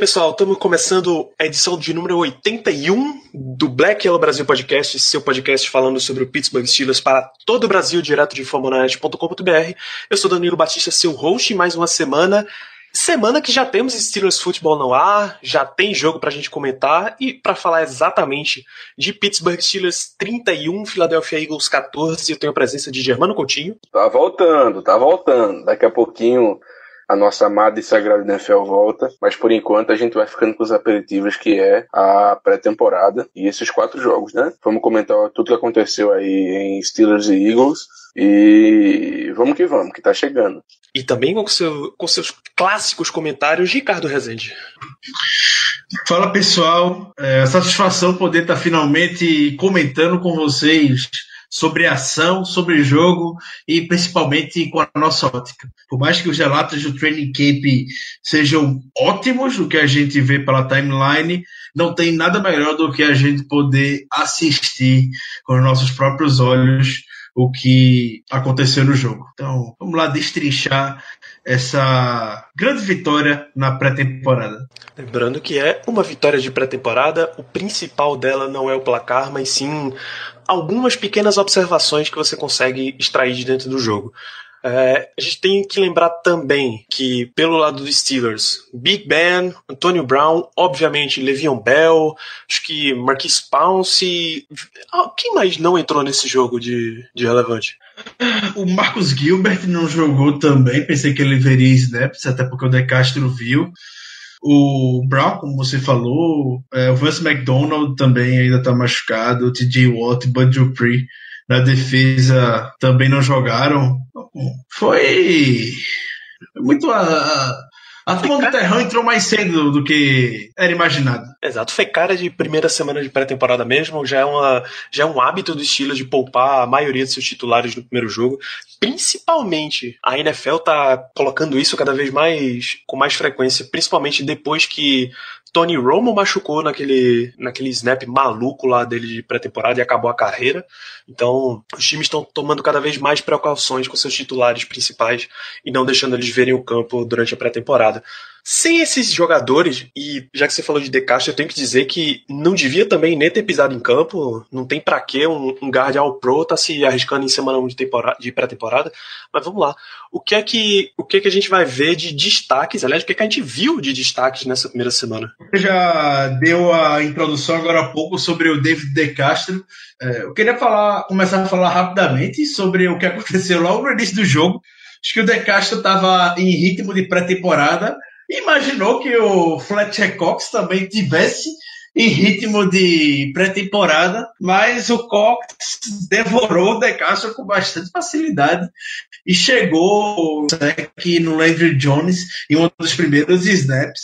pessoal, estamos começando a edição de número 81 do Black Yellow Brasil Podcast, seu podcast falando sobre o Pittsburgh Steelers para todo o Brasil, direto de fambonanet.com.br. Eu sou Danilo Batista, seu host, mais uma semana. Semana que já temos Steelers Futebol no ar, já tem jogo pra gente comentar e para falar exatamente de Pittsburgh Steelers 31, Philadelphia Eagles 14, eu tenho a presença de Germano Coutinho. Tá voltando, tá voltando. Daqui a pouquinho a nossa amada e sagrada NFL volta, mas por enquanto a gente vai ficando com os aperitivos que é a pré-temporada e esses quatro jogos, né? Vamos comentar tudo que aconteceu aí em Steelers e Eagles e vamos que vamos, que tá chegando. E também com, seu, com seus clássicos comentários, Ricardo Rezende. Fala pessoal, é satisfação poder estar finalmente comentando com vocês sobre ação, sobre jogo e principalmente com a nossa ótica. Por mais que os relatos do Training Camp sejam ótimos, o que a gente vê pela timeline, não tem nada melhor do que a gente poder assistir com os nossos próprios olhos o que aconteceu no jogo. Então, vamos lá destrinchar essa grande vitória na pré-temporada. Lembrando que é uma vitória de pré-temporada, o principal dela não é o placar, mas sim algumas pequenas observações que você consegue extrair de dentro do jogo. É, a gente tem que lembrar também que, pelo lado dos Steelers, Big Ben, Antonio Brown, obviamente Le'Veon Bell, acho que Marquis Pounce. Quem mais não entrou nesse jogo de, de relevante? O Marcos Gilbert não jogou também, pensei que ele veria snaps, até porque o De Castro viu. O Brown, como você falou, é, o Vance McDonald também ainda está machucado, o TJ Watt, Bud Dupree na defesa também não jogaram. Foi muito a, a turma do Terrão entrou mais cedo do que era imaginado. Exato, foi cara de primeira semana de pré-temporada mesmo, já é, uma, já é um hábito do estilo de poupar a maioria de seus titulares no primeiro jogo. Principalmente, a NFL tá colocando isso cada vez mais com mais frequência, principalmente depois que Tony Romo machucou naquele, naquele snap maluco lá dele de pré-temporada e acabou a carreira. Então, os times estão tomando cada vez mais precauções com seus titulares principais e não deixando eles verem o campo durante a pré-temporada. Sem esses jogadores, e já que você falou de De Castro, eu tenho que dizer que não devia também nem ter pisado em campo. Não tem pra que um, um guard pro tá se arriscando em semana 1 de, temporada, de pré-temporada. Mas vamos lá. O que é que o que é que a gente vai ver de destaques? Aliás, o que é que a gente viu de destaques nessa primeira semana? Você já deu a introdução agora há pouco sobre o David De Castro. É, eu queria falar, começar a falar rapidamente sobre o que aconteceu logo no início do jogo. Acho que o De Castro estava em ritmo de pré-temporada imaginou que o Fletcher Cox também tivesse em ritmo de pré-temporada, mas o Cox devorou o De Castro com bastante facilidade e chegou aqui no Landry Jones em um dos primeiros snaps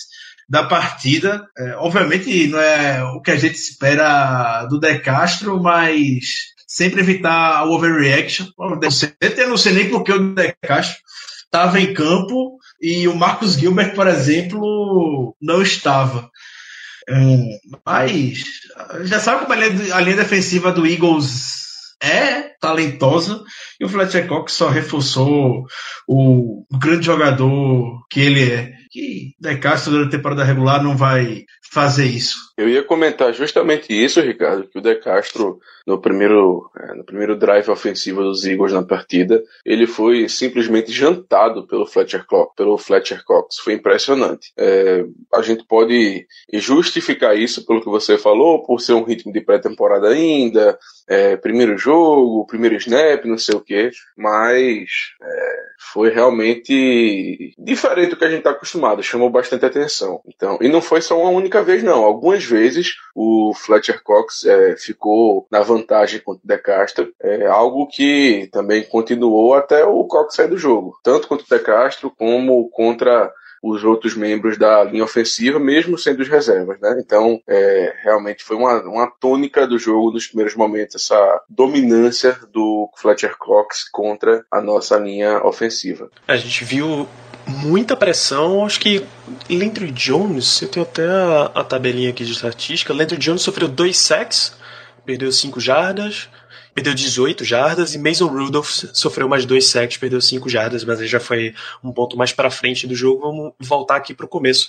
da partida. É, obviamente não é o que a gente espera do De Castro, mas sempre evitar o overreaction. Eu não sei nem porque o De Castro estava em campo e o Marcos Gilbert, por exemplo, não estava. Hum, mas já sabe como a linha, a linha defensiva do Eagles é talentosa e o Fletcher Cox só reforçou o grande jogador que ele é. Que De Castro durante a temporada regular não vai fazer isso. Eu ia comentar justamente isso, Ricardo, que o De Castro, no primeiro, é, no primeiro drive ofensivo dos Eagles na partida, ele foi simplesmente jantado pelo Fletcher, Cox, pelo Fletcher Cox. Foi impressionante. É, a gente pode justificar isso pelo que você falou, por ser um ritmo de pré-temporada ainda, é, primeiro jogo, primeiro snap, não sei o que, mas é, foi realmente diferente do que a gente está acostumado, chamou bastante atenção. Então, e não foi só uma única vez, não. Algumas vezes o Fletcher Cox é, ficou na vantagem contra o De Castro, é algo que também continuou até o Cox sair do jogo, tanto contra o De Castro como contra os outros membros da linha ofensiva, mesmo sendo os reservas, né? Então, é, realmente foi uma, uma tônica do jogo nos primeiros momentos, essa dominância do Fletcher Cox contra a nossa linha ofensiva. A gente viu muita pressão. Acho que Landry Jones, eu tenho até a, a tabelinha aqui de estatística. Landry Jones sofreu dois sacks, perdeu 5 jardas, perdeu 18 jardas, e Mason Rudolph sofreu mais dois sacks, perdeu 5 jardas, mas aí já foi um ponto mais para frente do jogo. Vamos voltar aqui para o começo.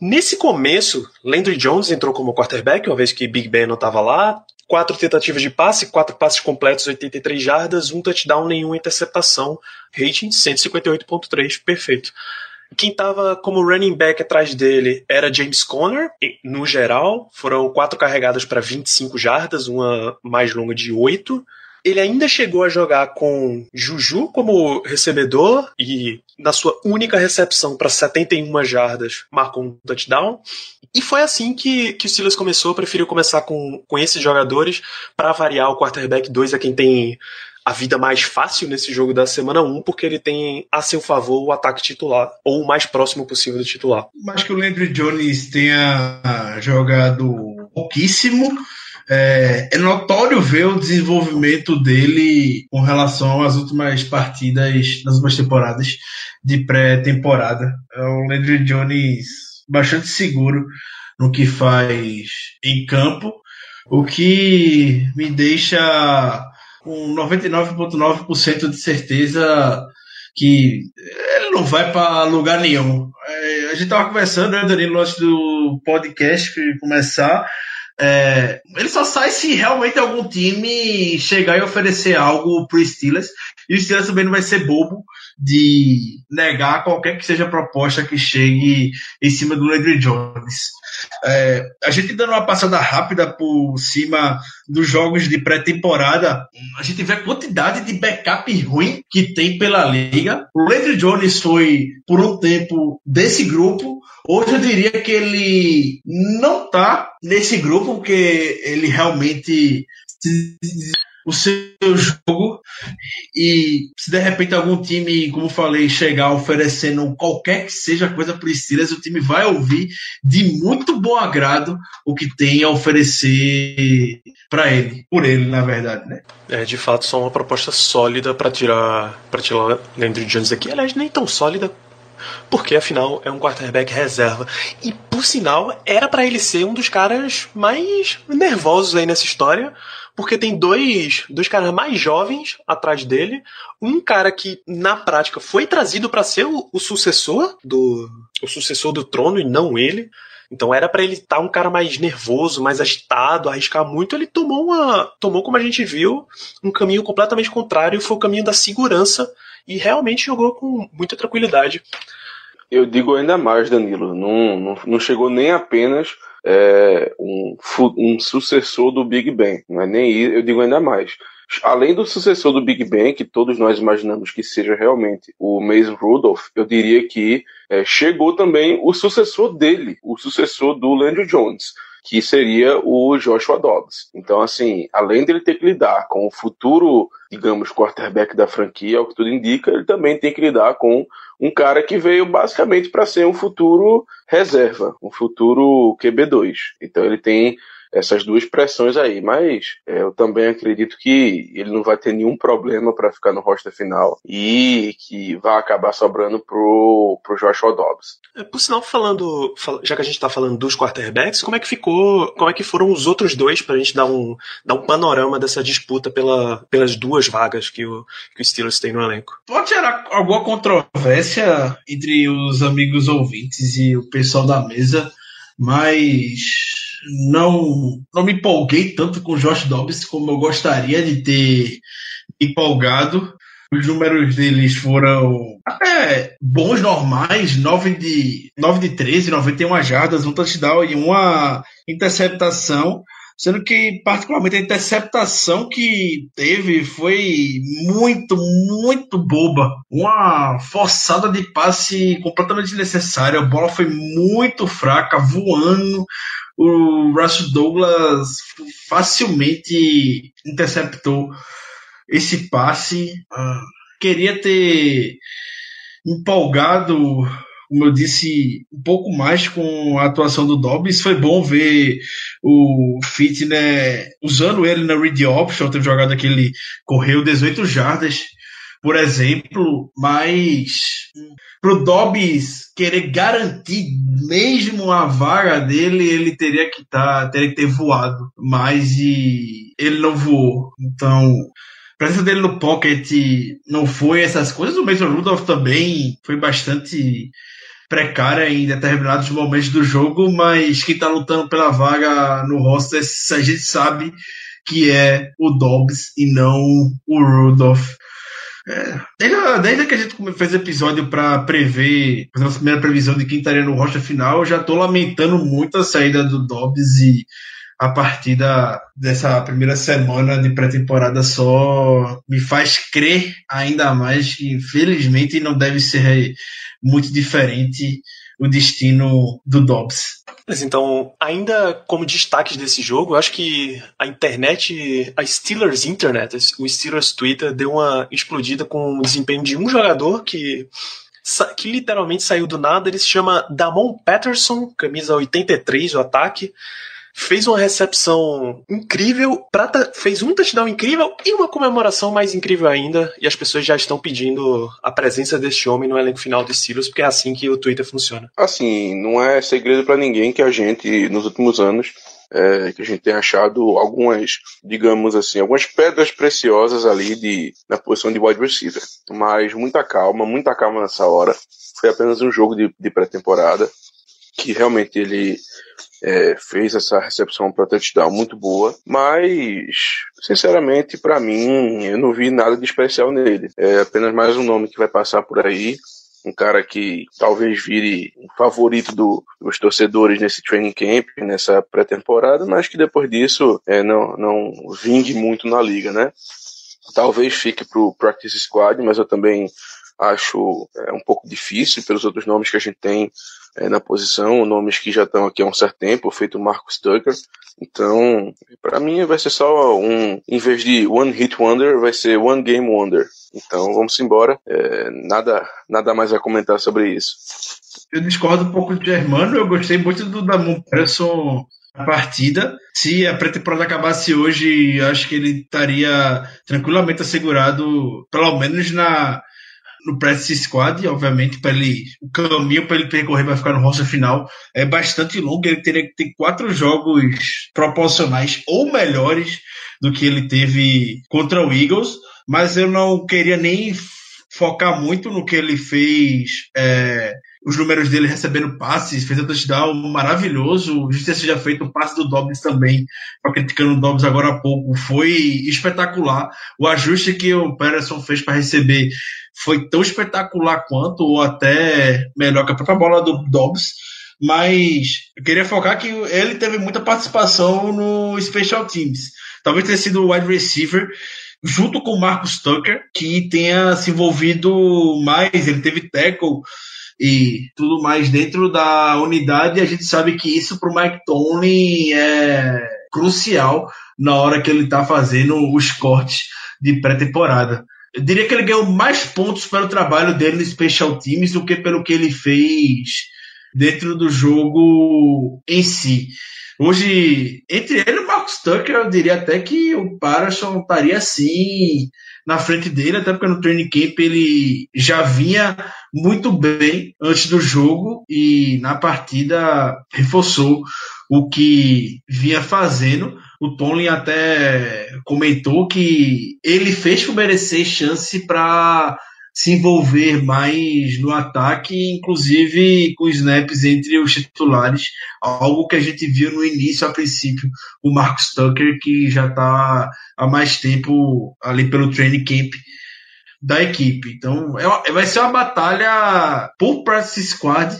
Nesse começo, Landry Jones entrou como quarterback, uma vez que Big Ben não estava lá. Quatro tentativas de passe, quatro passes completos, 83 jardas, um touchdown, nenhuma interceptação. Rating 158.3, perfeito. Quem estava como running back atrás dele era James Conner. No geral, foram quatro carregadas para 25 jardas, uma mais longa de 8. Ele ainda chegou a jogar com Juju como recebedor e na sua única recepção para 71 jardas marcou um touchdown. E foi assim que, que o Steelers começou, preferiu começar com, com esses jogadores para variar o quarterback 2 a quem tem a vida mais fácil nesse jogo da semana 1, porque ele tem a seu favor o ataque titular, ou o mais próximo possível do titular. Acho que o Landry Jones tenha jogado pouquíssimo, é, é, notório ver o desenvolvimento dele com relação às últimas partidas, nas últimas temporadas de pré-temporada. É o Landry Jones bastante seguro no que faz em campo, o que me deixa com 99,9% de certeza que ele não vai para lugar nenhum. É, a gente estava conversando, né, Danilo, antes do podcast começar, é, ele só sai se realmente algum time chegar e oferecer algo pro Steelers. E o Steelers também não vai ser bobo de negar qualquer que seja proposta que chegue em cima do Landry Jones. É, a gente dando uma passada rápida por cima dos jogos de pré-temporada, a gente vê a quantidade de backup ruim que tem pela liga. O Landry Jones foi, por um tempo, desse grupo. Hoje eu diria que ele não tá nesse grupo, porque ele realmente o seu jogo e se de repente algum time, como falei, chegar oferecendo qualquer que seja coisa para Steelers, o time vai ouvir de muito bom agrado o que tem a oferecer para ele, por ele, na verdade, né? É, de fato, só uma proposta sólida para tirar para tirar Landry Jones aqui. Aliás, nem tão sólida porque afinal é um quarterback reserva. E por sinal, era para ele ser um dos caras mais nervosos aí nessa história, porque tem dois, dois caras mais jovens atrás dele, um cara que na prática foi trazido para ser o, o, sucessor do o sucessor do trono e não ele. Então era para ele estar tá um cara mais nervoso, mais agitado, arriscar muito. Ele tomou uma, tomou como a gente viu, um caminho completamente contrário, foi o caminho da segurança e realmente jogou com muita tranquilidade. Eu digo ainda mais, Danilo, não, não, não chegou nem apenas é, um, um sucessor do Big Bang, não é nem eu digo ainda mais. Além do sucessor do Big Bang, que todos nós imaginamos que seja realmente o Mason Rudolph, eu diria que é, chegou também o sucessor dele, o sucessor do Landry Jones que seria o Joshua Dobbs. Então, assim, além dele ter que lidar com o futuro, digamos, quarterback da franquia, o que tudo indica, ele também tem que lidar com um cara que veio basicamente para ser um futuro reserva, um futuro QB2. Então, ele tem essas duas pressões aí. Mas é, eu também acredito que ele não vai ter nenhum problema para ficar no roster final e que vai acabar sobrando pro, pro Joshua Dobbs. É, por sinal, falando, já que a gente está falando dos quarterbacks, como é que ficou, como é que foram os outros dois para a gente dar um, dar um panorama dessa disputa pela, pelas duas vagas que o, que o Steelers tem no elenco? Pode gerar alguma controvérsia entre os amigos ouvintes e o pessoal da mesa, mas não, não me empolguei tanto com o Josh Dobbs como eu gostaria de ter empolgado. Os números deles foram até bons, normais, 9 de, 9 de 13, 91 jardas, um touchdown e uma interceptação. Sendo que, particularmente, a interceptação que teve foi muito, muito boba. Uma forçada de passe completamente desnecessária. A bola foi muito fraca, voando o Russell Douglas facilmente interceptou esse passe. Uh, queria ter empolgado como eu disse, um pouco mais com a atuação do Dobbs. Foi bom ver o Fitner usando ele na read option. Teve jogada que ele correu 18 jardas, por exemplo, mas pro Dobbs querer garantir mesmo a vaga dele, ele teria que tá, teria que ter voado mais e ele não voou. Então, a presença dele no pocket não foi essas coisas. O Mason Rudolph também foi bastante precária em determinados momentos do jogo, mas quem tá lutando pela vaga no roster, a gente sabe que é o Dobbs e não o Rudolph. É, desde, que a gente fez episódio para prever, fazer a primeira previsão de quem estaria no roster final, eu já estou lamentando muito a saída do Dobbs e a partida dessa primeira semana de pré-temporada só me faz crer ainda mais que, infelizmente, não deve ser muito diferente o destino do Dobbs. Mas então, ainda como destaques desse jogo, eu acho que a internet, a Steelers Internet, o Steelers Twitter, deu uma explodida com o desempenho de um jogador que que literalmente saiu do nada, ele se chama Damon Patterson, camisa 83 do ataque fez uma recepção incrível, Prata fez um touchdown incrível e uma comemoração mais incrível ainda, e as pessoas já estão pedindo a presença deste homem no elenco final dos Steelers, porque é assim que o Twitter funciona. Assim, não é segredo para ninguém que a gente, nos últimos anos, é, que a gente tem achado algumas, digamos assim, algumas pedras preciosas ali de, na posição de wide receiver. Mas muita calma, muita calma nessa hora. Foi apenas um jogo de, de pré-temporada que realmente ele é, fez essa recepção para touchdown muito boa, mas sinceramente para mim eu não vi nada de especial nele. É apenas mais um nome que vai passar por aí, um cara que talvez vire um favorito do, dos torcedores nesse training camp, nessa pré-temporada, mas que depois disso é, não, não vingue muito na liga, né? Talvez fique pro practice squad, mas eu também acho é, um pouco difícil pelos outros nomes que a gente tem é, na posição, nomes que já estão aqui há um certo tempo, feito Marcus Tucker. Então, para mim vai ser só um, em vez de One Hit Wonder, vai ser One Game Wonder. Então vamos embora. É, nada, nada mais a comentar sobre isso. Eu discordo um pouco de Germano, eu gostei muito do Damon Presson na partida. Se a pré-temporada acabasse hoje, acho que ele estaria tranquilamente assegurado, pelo menos na no practice squad, obviamente, para ele o caminho para ele percorrer para ficar no roster final é bastante longo. Ele teria que ter quatro jogos proporcionais ou melhores do que ele teve contra o Eagles, mas eu não queria nem focar muito no que ele fez. É, os números dele recebendo passes, fez um touchdown maravilhoso. Justiça seja feito, o passe do Dobbs também, criticando o Dobbs agora há pouco, foi espetacular. O ajuste que o Patterson fez para receber foi tão espetacular quanto, ou até melhor que a própria bola do Dobbs. Mas eu queria focar que ele teve muita participação no Special Teams. Talvez tenha sido o wide receiver junto com o Marcus Tucker, que tenha se envolvido mais. Ele teve tackle e tudo mais dentro da unidade. A gente sabe que isso para o Mike Tony é crucial na hora que ele está fazendo os cortes de pré-temporada. Eu diria que ele ganhou mais pontos pelo trabalho dele no Special Teams do que pelo que ele fez dentro do jogo em si. Hoje, entre ele e o Marcus Tucker, eu diria até que o Parasson estaria assim na frente dele, até porque no training camp ele já vinha muito bem antes do jogo e na partida reforçou o que vinha fazendo. O Tony até comentou que ele fez por merecer chance para se envolver mais no ataque, inclusive com snaps entre os titulares, algo que a gente viu no início, a princípio, o Marcus Tucker, que já está há mais tempo ali pelo training camp da equipe. Então, é, vai ser uma batalha por practice squad,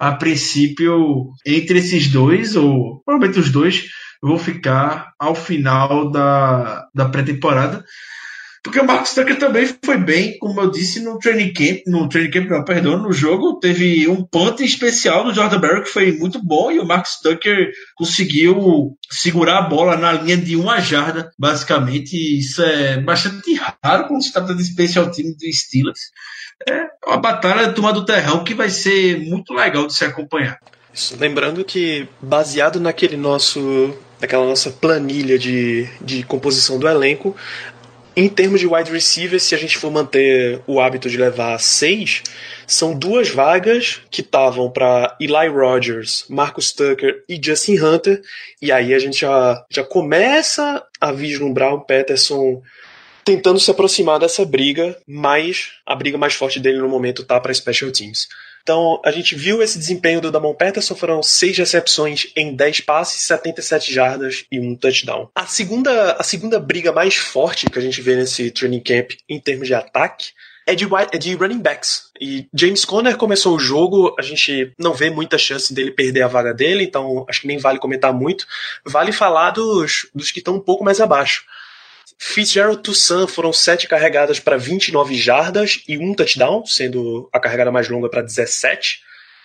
a princípio, entre esses dois, ou provavelmente os dois, vão ficar ao final da, da pré-temporada. Porque o Marcus Tucker também foi bem, como eu disse, no training camp, no training camp, não, perdão, no jogo, teve um punt especial do Jordan Barrow que foi muito bom e o Marcus Tucker conseguiu segurar a bola na linha de uma jarda, basicamente. Isso é bastante raro quando se trata de especial time do Steelers. É uma batalha de turma do terrão que vai ser muito legal de se acompanhar. Isso. Lembrando que, baseado naquele nosso, naquela nossa planilha de, de composição do elenco, em termos de wide receiver, se a gente for manter o hábito de levar seis, são duas vagas que estavam para Eli Rogers, Marcus Tucker e Justin Hunter, e aí a gente já, já começa a vislumbrar o Peterson tentando se aproximar dessa briga, mas a briga mais forte dele no momento tá para Special Teams. Então, a gente viu esse desempenho do Damon Peterson, foram seis recepções em 10 passes, 77 jardas e um touchdown. A segunda, a segunda briga mais forte que a gente vê nesse training camp em termos de ataque é de, é de running backs. E James Conner começou o jogo, a gente não vê muita chance dele perder a vaga dele, então acho que nem vale comentar muito. Vale falar dos, dos que estão um pouco mais abaixo. Fitzgerald Toussaint foram sete carregadas para 29 jardas e um touchdown, sendo a carregada mais longa para 17.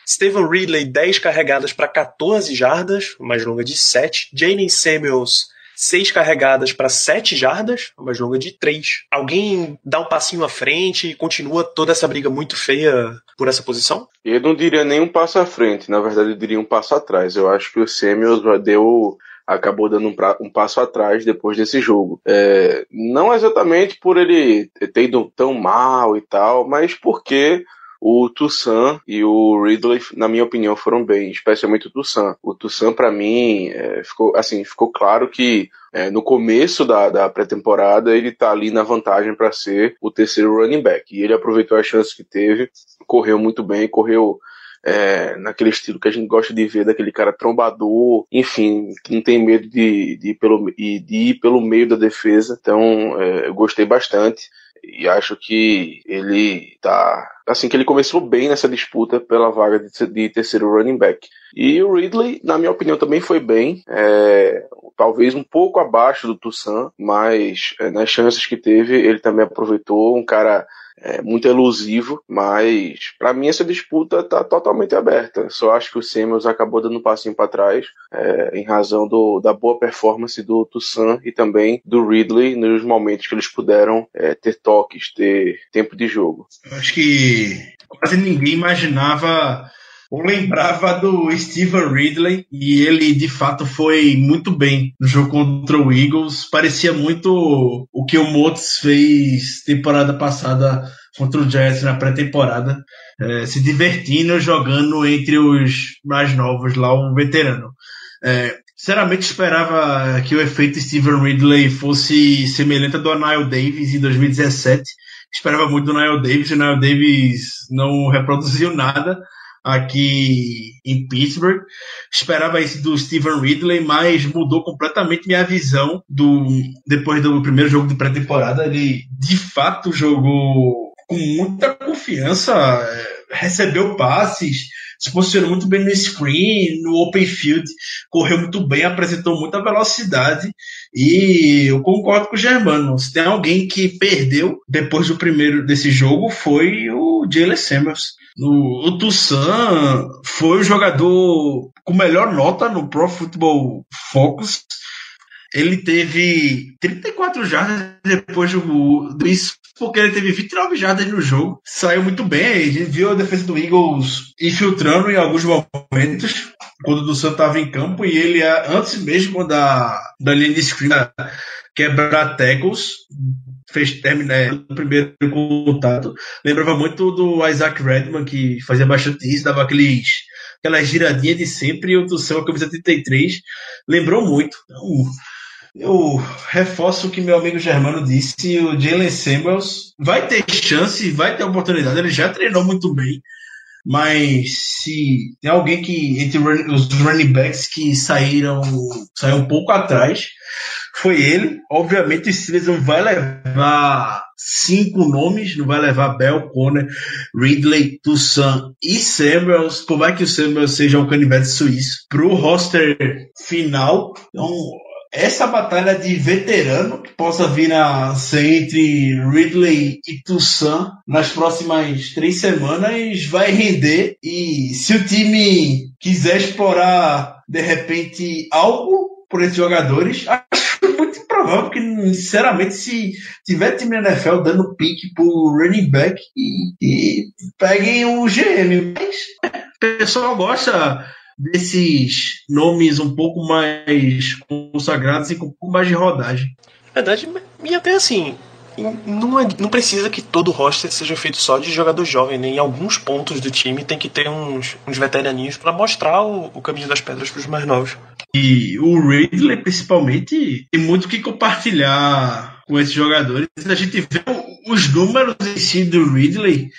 Stephen Ridley, 10 carregadas para 14 jardas, mais longa de 7. Jalen Samuels, 6 carregadas para 7 jardas, mais longa de 3. Alguém dá um passinho à frente e continua toda essa briga muito feia por essa posição? Eu não diria nem um passo à frente, na verdade eu diria um passo atrás. Eu acho que o Samuels deu acabou dando um, pra, um, passo atrás depois desse jogo. É, não exatamente por ele ter ido tão mal e tal, mas porque o Toussaint e o Ridley, na minha opinião, foram bem, especialmente o Toussaint. O Toussaint, para mim, é, ficou assim, ficou claro que é, no começo da, da pré-temporada ele tá ali na vantagem para ser o terceiro running back. E ele aproveitou as chances que teve, correu muito bem, correu é, naquele estilo que a gente gosta de ver, daquele cara trombador, enfim, que não tem medo de, de, ir, pelo, de ir pelo meio da defesa. Então, é, eu gostei bastante e acho que ele tá assim que ele começou bem nessa disputa pela vaga de, de, terceiro running back. E o Ridley, na minha opinião, também foi bem, é, talvez um pouco abaixo do Toussaint, mas é, nas chances que teve ele também aproveitou. Um cara é, muito elusivo, mas para mim essa disputa tá totalmente aberta. Só acho que o Samuels acabou dando um passinho para trás é, em razão do, da boa performance do Toussaint e também do Ridley nos momentos que eles puderam é, ter toques, ter tempo de jogo. Eu acho que quase ninguém imaginava ou lembrava do Steven Ridley e ele de fato foi muito bem no jogo contra o Eagles. Parecia muito o que o Motos fez temporada passada contra o Jets na pré-temporada, é, se divertindo jogando entre os mais novos lá, o veterano. É, sinceramente esperava que o efeito Steven Ridley fosse semelhante ao do Anil Davis em 2017. Esperava muito do Nile Davis, o Nile Davis não reproduziu nada aqui em Pittsburgh. Esperava isso do Steven Ridley, mas mudou completamente minha visão do depois do primeiro jogo de pré-temporada. Ele de fato jogou com muita confiança, é, recebeu passes, se posicionou muito bem no screen, no open field, correu muito bem, apresentou muita velocidade e eu concordo com o Germano. Se tem alguém que perdeu depois do primeiro desse jogo foi o Jalen Samuels. O, Toussaint foi o jogador com melhor nota no Pro Football Focus. Ele teve 34 jardas depois do, do isso, porque ele teve 29 jardas no jogo. Saiu muito bem. A gente viu a defesa do Eagles infiltrando em alguns momentos quando o Toussaint estava em campo e ele, antes mesmo da, da linha de screen, quebrar tackles, fez terminar é, o primeiro contato. Lembrava muito do Isaac Redman, que fazia bastante isso, dava aqueles, aquela giradinha de sempre, e o Tucson, a camisa 33, lembrou muito. Então, eu reforço o que meu amigo Germano disse, o Jalen Samuels vai ter chance, vai ter oportunidade, ele já treinou muito bem, mas se tem alguém que, entre os running backs que saíram, saiu um pouco atrás, foi ele. Obviamente o Steelers não vai levar cinco nomes, não vai levar Bell, Conner, Ridley, Toussaint e Samuels, por mais que o Samuels seja um canivete suíço, para o roster final. Então, essa batalha de veterano que possa vir a ser entre Ridley e Toussaint nas próximas três semanas vai render. E se o time quiser explorar de repente algo por esses jogadores, acho improvável, porque sinceramente se tiver time na NFL dando pique pro running back e, e peguem o GM, mas o pessoal gosta desses nomes um pouco mais consagrados e com um pouco mais de rodagem. Verdade, e até assim, não, é, não precisa que todo roster seja feito só de jogador jovem, né? Em alguns pontos do time tem que ter uns, uns veteraninhos para mostrar o, o, caminho das pedras para os mais novos. E o Ridley, principalmente, tem muito que compartilhar com esses jogadores. A gente vê os números em si do Ridley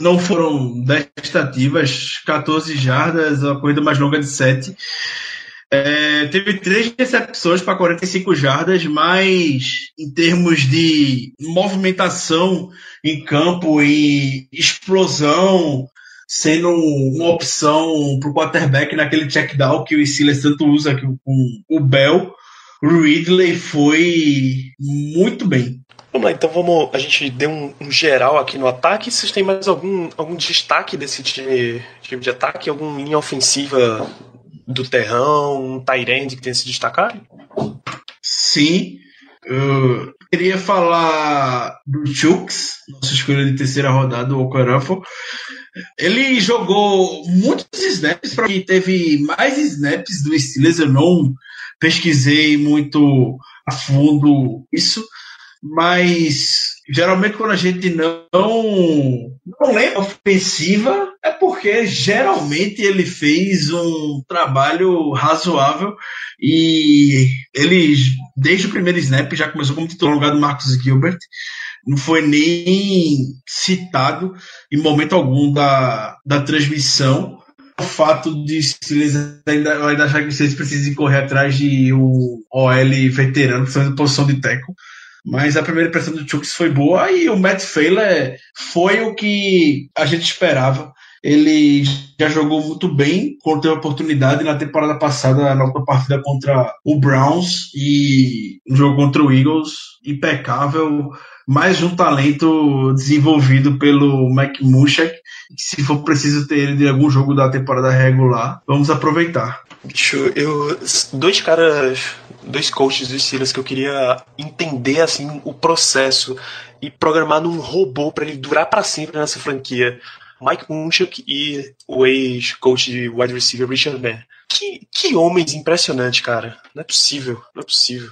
não foram 10 tentativas, 14 jardas, a corrida mais longa de 7. É, teve três recepções para 45 jardas, mas em termos de movimentação em campo e explosão, sendo uma opção para o quarterback naquele check down que o Steelers tanto usa aqui com o Bell, o Ridley foi muito bem. Vamos lá, então vamos. A gente deu um, um, geral aqui no ataque. Vocês têm mais algum, algum destaque desse time, time de ataque? Alguma linha ofensiva do terrão, um Tyrande que tenha se destacado? Sim. Eu queria falar do Chooks, nossa escolha de terceira rodada, o Okarafo. Ele jogou muitos snaps, para quem teve mais snaps do Steelers, eu não pesquisei muito a fundo isso, mas geralmente quando a gente não, não lembra ofensiva é porque geralmente ele fez um trabalho razoável e ele desde o primeiro snap já começou como titular no lugar do Marcos Gilbert não foi nem citado em momento algum da, da transmissão o fato de eles ainda, ainda achar que vocês precisam correr atrás de um OL veterano, na posição de teco. Mas a primeira impressão do Chucks foi boa e o Matt Failer foi o que a gente esperava. Ele já jogou muito bem quando a oportunidade na temporada passada, na outra partida contra o Browns e no jogo contra o Eagles, impecável. Mais um talento desenvolvido pelo Mike Mushak. Se for preciso ter ele de algum jogo da temporada regular, vamos aproveitar. Bicho, eu. Dois caras dois coaches dos Steelers que eu queria entender assim o processo e programar num robô para ele durar para sempre nessa franquia. Mike Munchak e o ex-coach de wide receiver Richard Mann. Que, que homens impressionantes, cara. Não é possível, não é possível.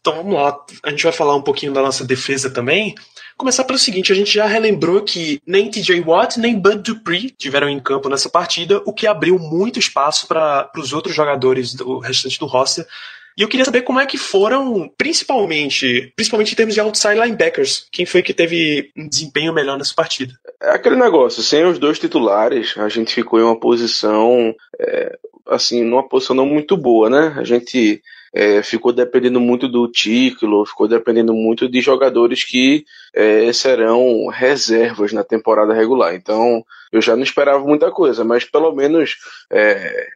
Então vamos lá, a gente vai falar um pouquinho da nossa defesa também. Começar pelo seguinte, a gente já relembrou que nem TJ Watt nem Bud Dupree tiveram em campo nessa partida, o que abriu muito espaço para os outros jogadores do restante do roster e eu queria saber como é que foram, principalmente, principalmente em termos de outside linebackers, quem foi que teve um desempenho melhor nessa partida? É aquele negócio, sem os dois titulares, a gente ficou em uma posição, é, assim, numa posição não muito boa, né? A gente é, ficou dependendo muito do título, ficou dependendo muito de jogadores que é, serão reservas na temporada regular. Então, eu já não esperava muita coisa, mas pelo menos é,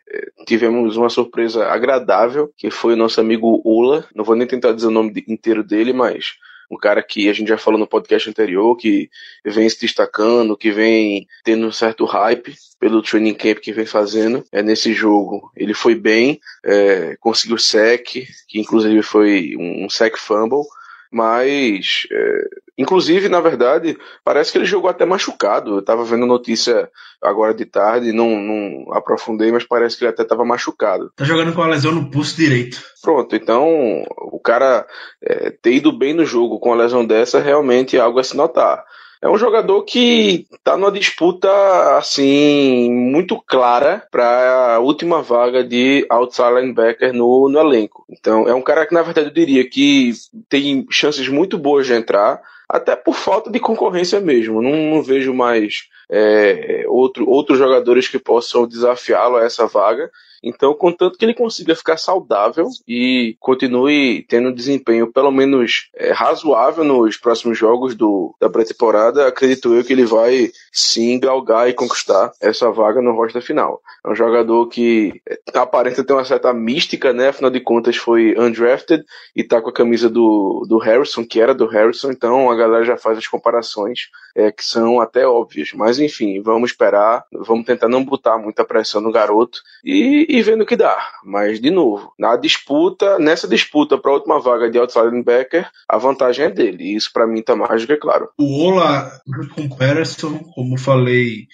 tivemos uma surpresa agradável, que foi o nosso amigo Ula. Não vou nem tentar dizer o nome inteiro dele, mas um cara que a gente já falou no podcast anterior, que vem se destacando, que vem tendo um certo hype pelo training camp que vem fazendo é, nesse jogo. Ele foi bem, é, conseguiu sec, que inclusive foi um sec fumble, mas é, inclusive na verdade parece que ele jogou até machucado. Eu estava vendo notícia agora de tarde, não, não aprofundei, mas parece que ele até estava machucado. Tá jogando com a lesão no pulso direito. Pronto, então o cara é, ter ido bem no jogo com a lesão dessa realmente é algo a se notar é um jogador que está numa disputa assim muito clara para a última vaga de outside linebacker no, no elenco. Então é um cara que na verdade eu diria que tem chances muito boas de entrar, até por falta de concorrência mesmo. Não, não vejo mais é, outro, outros jogadores que possam desafiá-lo a essa vaga. Então, contanto que ele consiga ficar saudável e continue tendo um desempenho pelo menos é, razoável nos próximos jogos do, da pré-temporada, acredito eu que ele vai sim galgar e conquistar essa vaga no roster final. É um jogador que é, aparenta ter uma certa mística, né? Afinal de contas, foi undrafted e tá com a camisa do, do Harrison, que era do Harrison, então a galera já faz as comparações é, que são até óbvias. Mas enfim, vamos esperar, vamos tentar não botar muita pressão no garoto e, e vendo o que dá. Mas, de novo, na disputa, nessa disputa para a última vaga de outside linebacker, a vantagem é dele. E isso para mim tá mais do que claro. O Ola, com Patterson, como falei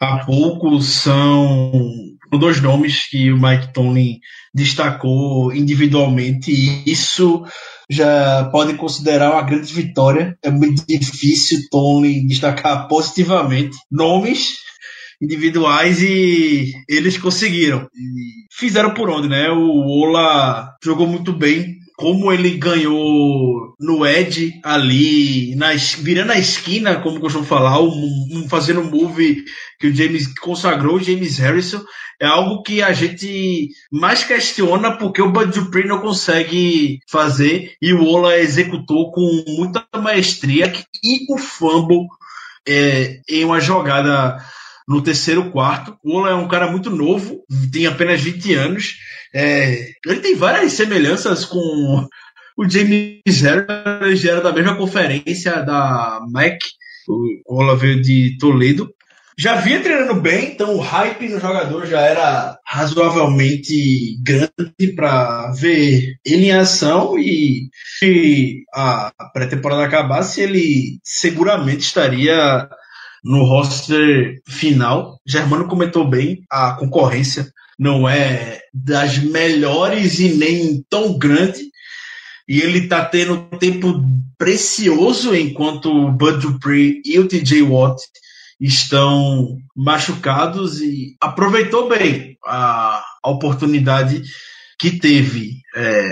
há pouco, são dois nomes que o Mike Tomlin destacou individualmente e isso já pode considerar uma grande vitória. É muito difícil Tony destacar positivamente nomes individuais e eles conseguiram. E fizeram por onde, né? O Ola jogou muito bem como ele ganhou no Ed ali, na, virando a esquina, como costumo falar, um, um, fazendo um move que o James consagrou, o James Harrison, é algo que a gente mais questiona porque o Bud Dupree não consegue fazer e o Ola executou com muita maestria e o fumble é, em uma jogada no terceiro quarto. O Ola é um cara muito novo, tem apenas 20 anos. É, ele tem várias semelhanças com o James Harris, era da mesma conferência da MAC. O Ola veio de Toledo. Já vinha treinando bem, então o hype no jogador já era razoavelmente grande para ver ele em ação e se a pré-temporada acabasse, ele seguramente estaria no roster final. Germano comentou bem, a concorrência não é das melhores e nem tão grande. E ele está tendo tempo precioso enquanto o Bud Dupree e o TJ Watt estão machucados e aproveitou bem a, a oportunidade que teve. É,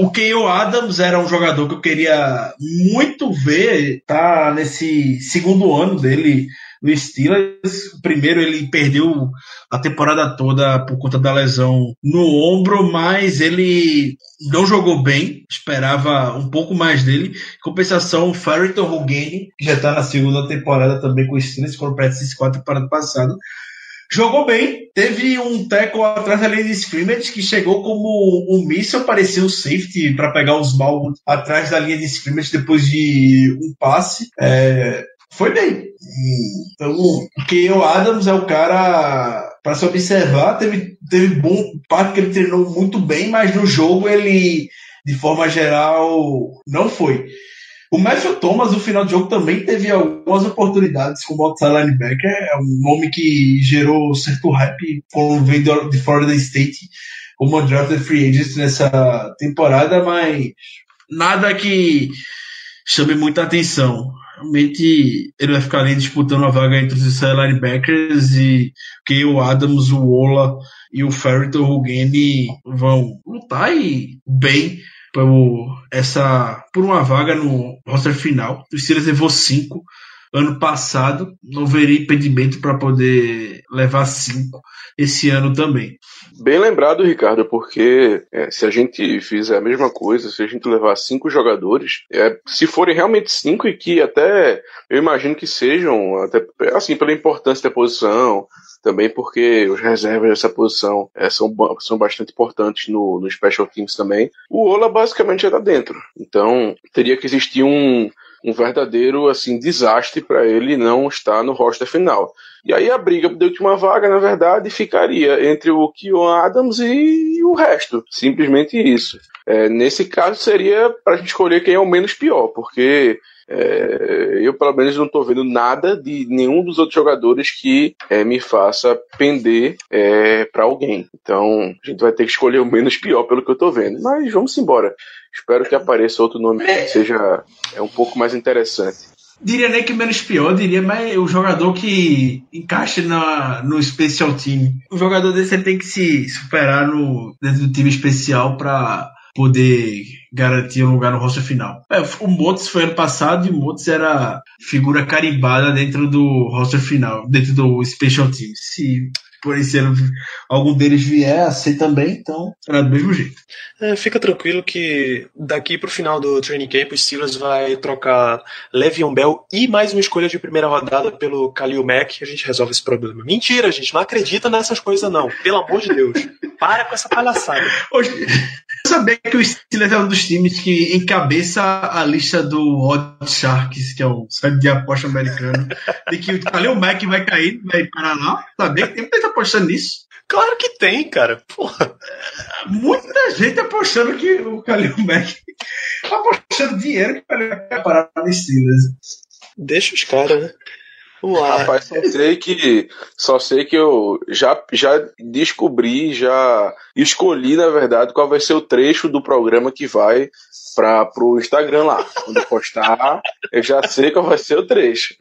o Keio Adams era um jogador que eu queria muito ver, tá nesse segundo ano dele no Steelers. Primeiro ele perdeu a temporada toda por conta da lesão no ombro, mas ele não jogou bem, esperava um pouco mais dele. Em compensação, o Farrington Rugani, que já está na segunda temporada também com o Steelers, foram para esses quatro temporada passada, Jogou bem, teve um teco atrás da linha de scrimmage que chegou como um míssil, parecia o safety para pegar os mal atrás da linha de scrimmage depois de um passe. É, foi bem. Então, o Keio Adams é o cara para se observar. Teve, teve bom parte que ele treinou muito bem, mas no jogo ele, de forma geral, não foi. O Matthew Thomas, no final do jogo, também teve algumas oportunidades como outside linebacker. É um nome que gerou certo hype quando veio de Florida State como undrafted free agent nessa temporada, mas nada que chame muita atenção. Realmente ele vai ficar ali disputando a vaga entre os linebackers e que o Adams, o Ola e o Ferriton Rugani vão lutar e bem por essa por uma vaga no roster final. O Steelers levou cinco ano passado, não veria impedimento para poder levar cinco esse ano também. Bem lembrado, Ricardo, porque é, se a gente fizer a mesma coisa, se a gente levar cinco jogadores, é, se forem realmente cinco e que até eu imagino que sejam, até assim, pela importância da posição, também porque os reservas dessa posição é, são, são bastante importantes no, no Special Teams também. O Ola basicamente já tá dentro. Então teria que existir um, um verdadeiro assim desastre para ele não estar no roster final. E aí a briga de última vaga, na verdade, ficaria entre o Keon Adams e o resto. Simplesmente isso. É, nesse caso seria para a gente escolher quem é o menos pior, porque é, eu, pelo menos, não estou vendo nada de nenhum dos outros jogadores que é, me faça pender é, para alguém. Então, a gente vai ter que escolher o menos pior, pelo que eu estou vendo. Mas vamos embora. Espero que apareça outro nome que seja é, um pouco mais interessante. Diria nem que menos pior, diria mas o jogador que encaixa na, no special team. O jogador desse tem que se superar no, dentro do time especial para poder garantir um lugar no roster final. É, o Motes foi ano passado e o Motes era figura carimbada dentro do roster final, dentro do Special Team. Se por se algum deles vier a ser também, então será do mesmo jeito. É, fica tranquilo que daqui pro final do training camp o Steelers vai trocar Le'Veon Bell e mais uma escolha de primeira rodada pelo Khalil Mack e a gente resolve esse problema. Mentira, gente, não acredita nessas coisas não. Pelo amor de Deus. Para com essa palhaçada. Hoje, sabia que o Steelers é um dos times que encabeça a lista do Odd Sharks, que é o site de aposta americano, de que o Khalil Mack vai cair, vai parar lá. Sabia que tem muita apostando nisso. Claro que tem, cara. Porra. Muita gente apostando que o Khalil Mack apostando dinheiro que o Khalil Mack vai parar no Steelers. Deixa os caras, né? Lá. Rapaz, só sei que só sei que eu já, já descobri, já escolhi, na verdade, qual vai ser o trecho do programa que vai para pro Instagram lá. Quando eu postar, eu já sei qual vai ser o trecho.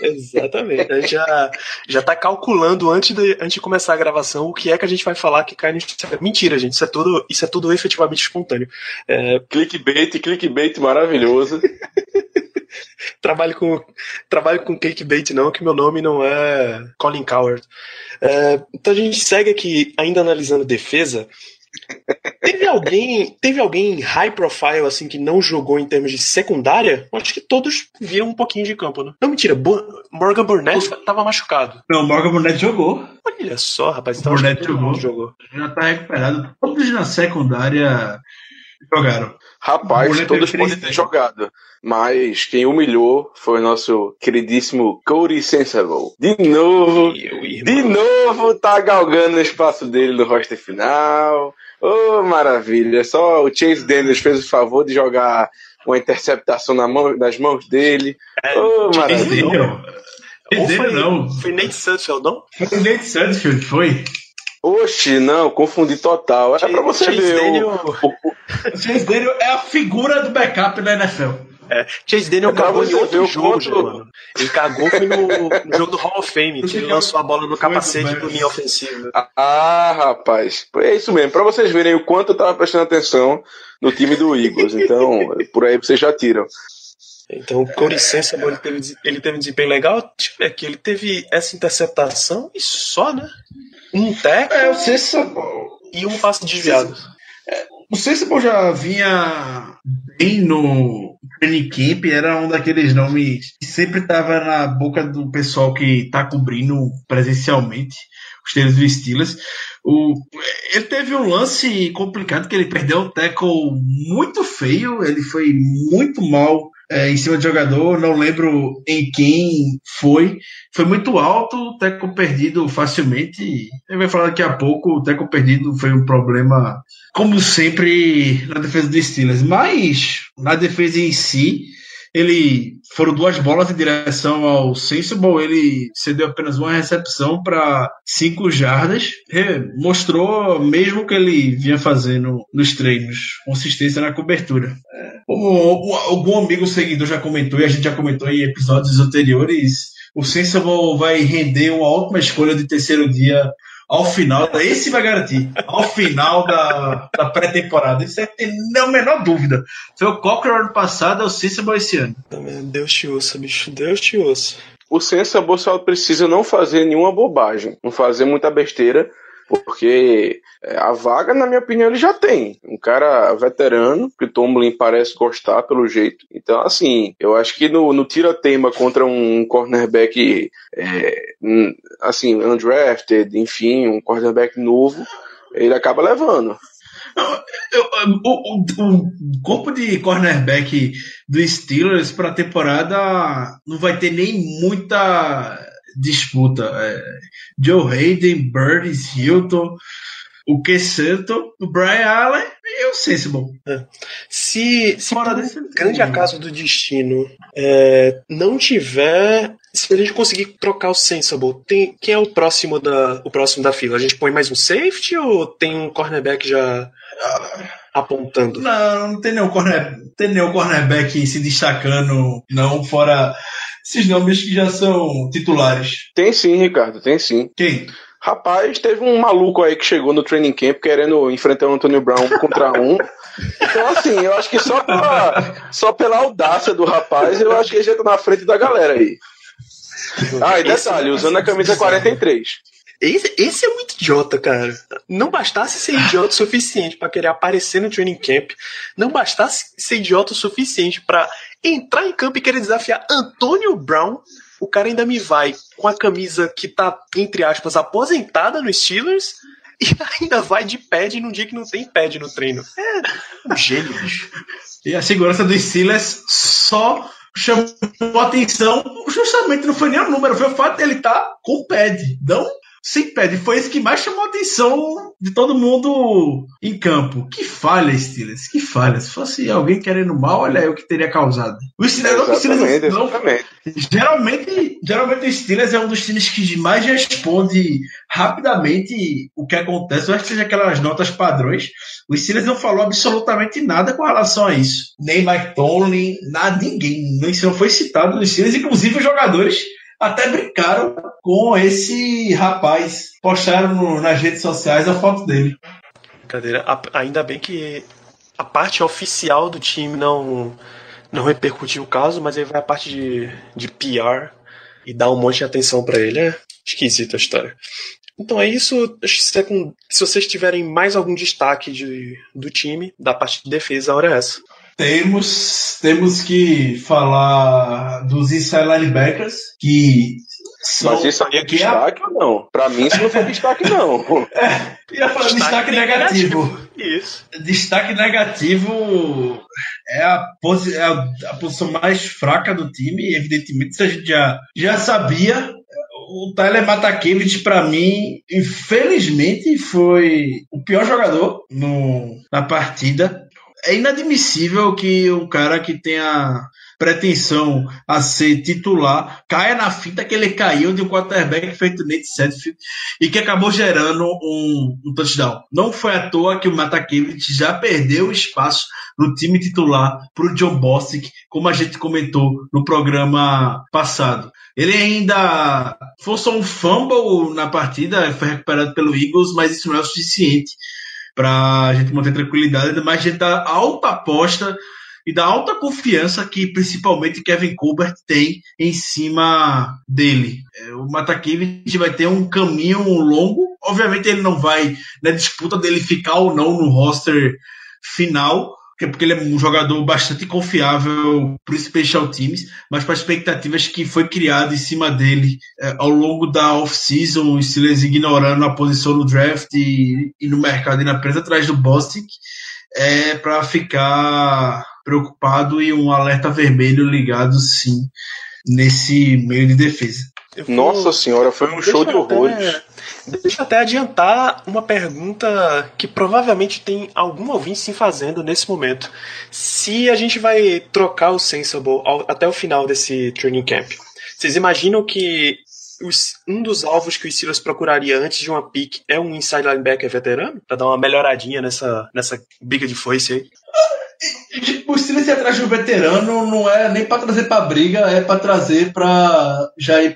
Exatamente. Já, já tá calculando antes de, antes de começar a gravação o que é que a gente vai falar que cai no Instagram. Mentira, gente. Isso é tudo, isso é tudo efetivamente espontâneo. É... Clickbait, clickbait maravilhoso. trabalho com trabalho com clickbait não, que meu nome não é Colin Coward. É, então a gente segue aqui ainda analisando defesa. Teve alguém, teve alguém high profile assim que não jogou em termos de secundária? Acho que todos viram um pouquinho de campo, né? Não, mentira, Bo Morgan Burnett tava machucado. Não, Morgan Burnett jogou. Olha só, rapaz, então Burnett jogou. jogou. Já tá recuperado. Todos na secundária jogaram. Rapaz, todos podem ter jogado. Mas quem humilhou foi o nosso queridíssimo Cody Sensible. De novo, de novo tá galgando o espaço dele no roster final. Oh, maravilha. Só o Chase Daniels fez o favor de jogar uma interceptação na mão, nas mãos dele. É, oh, maravilha. Ou foi, não. Foi Nate Sudfeld, não? Foi Nate Sudfeld, foi? Oxe, não, confundi total. É pra você Chase ver. Daniel... O, o Chase Daniel é a figura do backup da NFL. É, Chase Daniel É cagou em outro jogo, quanto- mano. Ele cagou foi no, no jogo do Hall of Fame, que ele lançou a bola no capacete do linha ofensiva. Ah, rapaz. É isso mesmo. Pra vocês verem o quanto eu tava prestando atenção no time do Eagles. Então, por aí vocês já tiram. Então, o Corey Sensible, ele teve, ele teve um desempenho legal. Deixa eu ver aqui, ele teve essa interceptação e só, né? Um tackle É, e um passe desviado. o Sensible já vinha bem no training camp, era um daqueles nomes que sempre estava na boca do pessoal que tá cobrindo presencialmente os treinos do Steelers. O, ele teve um lance complicado que ele perdeu um tackle muito feio, ele foi muito mal é, em cima do jogador, não lembro em quem foi. Foi muito alto, o tackle perdido facilmente. Ele vai falar daqui a pouco, o tackle perdido foi um problema, como sempre, na defesa do Steelers. Mas, na defesa em si, ele foram duas bolas em direção ao Sensible, ele cedeu apenas uma recepção para cinco jardas, mostrou mesmo que ele vinha fazendo nos treinos, consistência na cobertura. É, como algum amigo seguidor já comentou e a gente já comentou em episódios anteriores, o Sensible vai render uma ótima escolha de terceiro dia ao final, esse vai garantir, ao final da, da pré-temporada. Isso é tem a menor dúvida. Foi o Cochran ano passado, é o Sensible esse ano. Deus te ouça, bicho. Deus te ouça. O Sensible só precisa não fazer nenhuma bobagem, não fazer muita besteira, porque é, a vaga, na minha opinião, ele já tem. Um cara veterano, que o Tomlin parece gostar pelo jeito. Então, assim, eu acho que no, no tira-teima contra um cornerback, é, assim, undrafted, enfim, um cornerback novo, ele acaba levando. O, o- o corpo de cornerback do Steelers para a temporada não vai ter nem muita disputa. É, Joe Hayden, Burns, Hilton, o que Santo, o Brian Allen e o Sensible. Se, se Fora desse- grande acaso do destino é, não tiver. Se a gente conseguir trocar o Sensible, tem, quem é o próximo, da, o próximo da fila? A gente põe mais um safety ou tem um cornerback já apontando? Não, não tem nenhum, corner, não tem nenhum cornerback se destacando, não, fora esses nomes que já são titulares. Tem sim, Ricardo, tem sim. Quem? Rapaz, teve um maluco aí que chegou no training camp querendo enfrentar o Antônio Brown um contra um. Então, assim, eu acho que só pela, só pela audácia do rapaz, eu acho que ele já tá na frente da galera aí. Ah, e detalhe, usando a camisa 43. Esse, esse é muito idiota, cara. Não bastasse ser idiota o suficiente para querer aparecer no training camp, não bastasse ser idiota o suficiente para entrar em campo e querer desafiar Antônio Brown, o cara ainda me vai com a camisa que tá, entre aspas, aposentada no Steelers e ainda vai de pad num dia que não tem pad no treino. É um gênio, bicho. E a segurança dos Steelers só chamou atenção, justamente não foi nem o número, foi o fato dele estar tá com pad. Não sem pad. Foi esse que mais chamou a atenção de todo mundo em campo. Que falha, Steelers, que falha. Se fosse alguém querendo mal, olha aí o que teria causado. O Steelers, exatamente, o Steelers não. Geralmente, geralmente o Steelers é um dos times que mais responde rapidamente o que acontece. Eu acho que seja aquelas notas padrões. O Steelers não falou absolutamente nada com relação a isso. Nem Mike Tomlin, nada, ninguém. Isso não foi citado nos Steelers, inclusive os jogadores até brincaram com esse rapaz. Postaram no, nas redes sociais a foto dele. Brincadeira. Ainda bem que a parte oficial do time não, não repercutiu o caso, mas aí vai a parte de, de PR e dá um monte de atenção para ele. É esquisita a história. Então é isso. Se, é se vocês tiverem mais algum destaque de, do time, da parte de defesa, a hora é essa. Temos, temos que falar dos inside linebackers, que são, Mas isso aí é destaque é... ou não? Pra mim isso não foi destaque, não. é, ia falar destaque, destaque negativo. negativo. Isso. Destaque negativo é a, posi é a, posição mais fraca do time, evidentemente, isso a gente já, já sabia. O Tyler Matakevich, para mim, infelizmente, foi o pior jogador no, na partida é inadmissível que um cara que tenha pretensão a ser titular caia na fita que ele caiu de um quarterback feito Nate Setfield e que acabou gerando um, um touchdown. Não foi à toa que o Matakevich já perdeu espaço no time titular para o John Bostic, como a gente comentou no programa passado. Ele ainda forçou um fumble na partida, foi recuperado pelo Eagles, mas isso não é o suficiente para a gente manter tranquilidade, mas a gente dá alta aposta e da alta confiança que principalmente Kevin Colbert tem em cima dele. É, o Matakevich vai ter um caminho longo. Obviamente ele não vai na disputa dele ficar ou não no roster final, porque ele é um jogador bastante confiável para os special teams, mas para as expectativas que foi criado em cima dele é, ao longo da off-season, o Steelers ignorando a posição no draft e, e no mercado e na presa atrás do Boston, é para ficar preocupado e um alerta vermelho ligado sim nesse meio de defesa. Nossa senhora, foi um show de horrores. Até Deixa eu até adiantar uma pergunta que provavelmente tem algum ouvinte se fazendo nesse momento. Se a gente vai trocar o Sensible ao, até o final desse training camp, vocês imaginam que os, um dos alvos que o Steelers procuraria antes de uma pick é um inside linebacker veterano? Pra dar uma melhoradinha nessa, nessa briga de foice aí? O Steelers ir atrás de um veterano não é nem para trazer para briga, é para trazer para já ir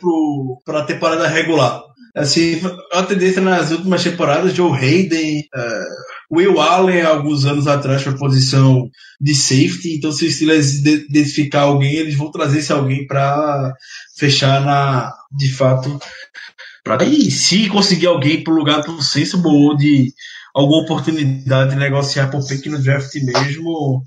para a temporada regular. Assim, a tendência nas últimas temporadas, Joe Hayden, uh, Will Allen, alguns anos atrás, para posição de safety. Então, se o Steelers identificar alguém, eles vão trazer esse alguém para fechar na, de fato. Pra, e se conseguir alguém para o lugar do Sensible ou de alguma oportunidade de negociar por pick no draft mesmo,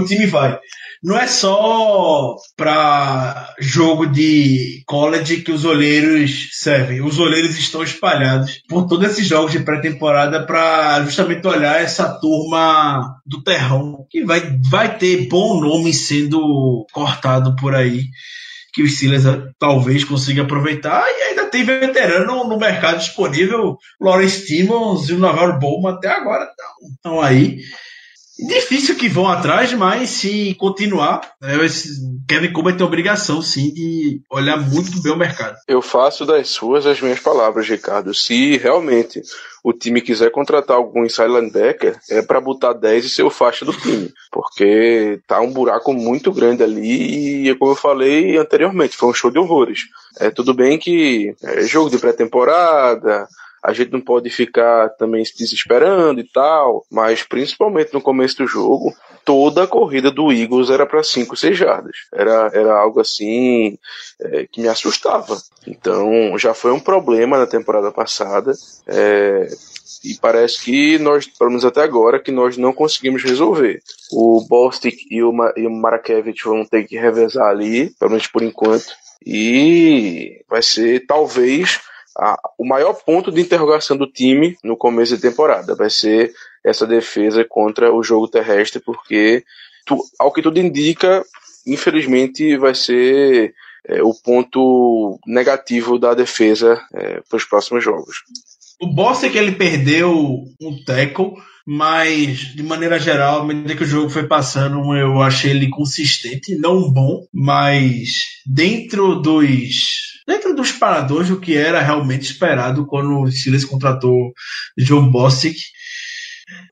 o time vai. Não é só para jogo de college que os olheiros servem. Os olheiros estão espalhados por todos esses jogos de pré-temporada para justamente olhar essa turma do terrão que vai, vai ter bom nome sendo cortado por aí que o Steelers talvez consiga aproveitar. E ainda tem veterano no mercado disponível, Lawrence Timmons e o Navarro Bowman até agora estão aí Difícil que vão atrás, mas se continuar, né, Kevin Colbert tem a obrigação, sim, de olhar muito bem o mercado. Eu faço das suas as minhas palavras, Ricardo. Se realmente o time quiser contratar algum inside linebacker, é para botar 10 e ser o faixa do time. Porque tá um buraco muito grande ali e, como eu falei anteriormente, foi um show de horrores. É tudo bem que é jogo de pré-temporada, a gente não pode ficar também se desesperando e tal, mas principalmente no começo do jogo, toda a corrida do Eagles era para 5, 6 jardas. Era, era algo assim é, que me assustava. Então já foi um problema na temporada passada. É, e parece que nós, pelo menos até agora, que nós não conseguimos resolver. O Bostic e o, Ma e o Marakevich vão ter que revezar ali, pelo menos por enquanto. E vai ser talvez a, o maior ponto de interrogação do time no começo da temporada. Vai ser essa defesa contra o jogo terrestre, porque, tu, ao que tudo indica, infelizmente vai ser é, o ponto negativo da defesa é, para os próximos jogos. O boss é que ele perdeu um tackle, mas de maneira geral, à medida que o jogo foi passando, eu achei ele consistente, não bom, mas dentro dos dentro dos paradores do que era realmente esperado quando o Steelers contratou John Bossick.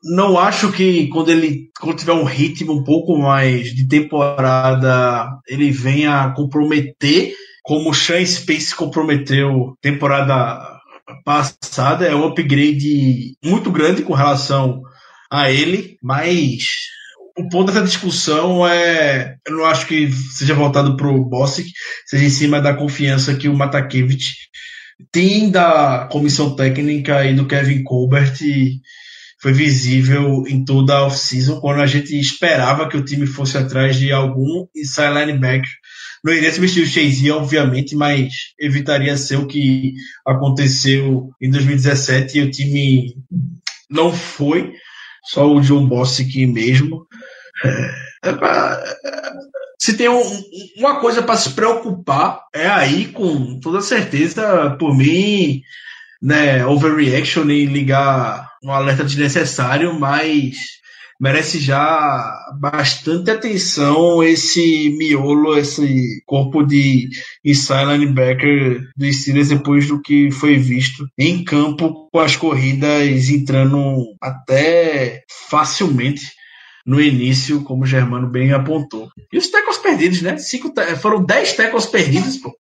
Não acho que quando ele quando tiver um ritmo um pouco mais de temporada, ele venha comprometer como o Sean Space comprometeu temporada passada. É um upgrade muito grande com relação a ele, mas o ponto dessa discussão é. Eu não acho que seja voltado para o Bossic, seja em cima da confiança que o Matakevich tem da comissão técnica e do Kevin Colbert. Foi visível em toda a off-season, quando a gente esperava que o time fosse atrás de algum inside linebacker. Não iria substituir o Chase, obviamente, mas evitaria ser o que aconteceu em 2017 e o time não foi só o John Bossick mesmo. É, é se tem um, uma coisa para se preocupar, é aí, com toda certeza, por mim, né, overreaction e ligar um alerta desnecessário, mas merece já bastante atenção esse miolo, esse corpo de inside linebacker do Steelers depois do que foi visto em campo com as corridas entrando até facilmente no início, como o Germano bem apontou. E os tecos perdidos, né? Cinco foram dez tecos perdidos, pô.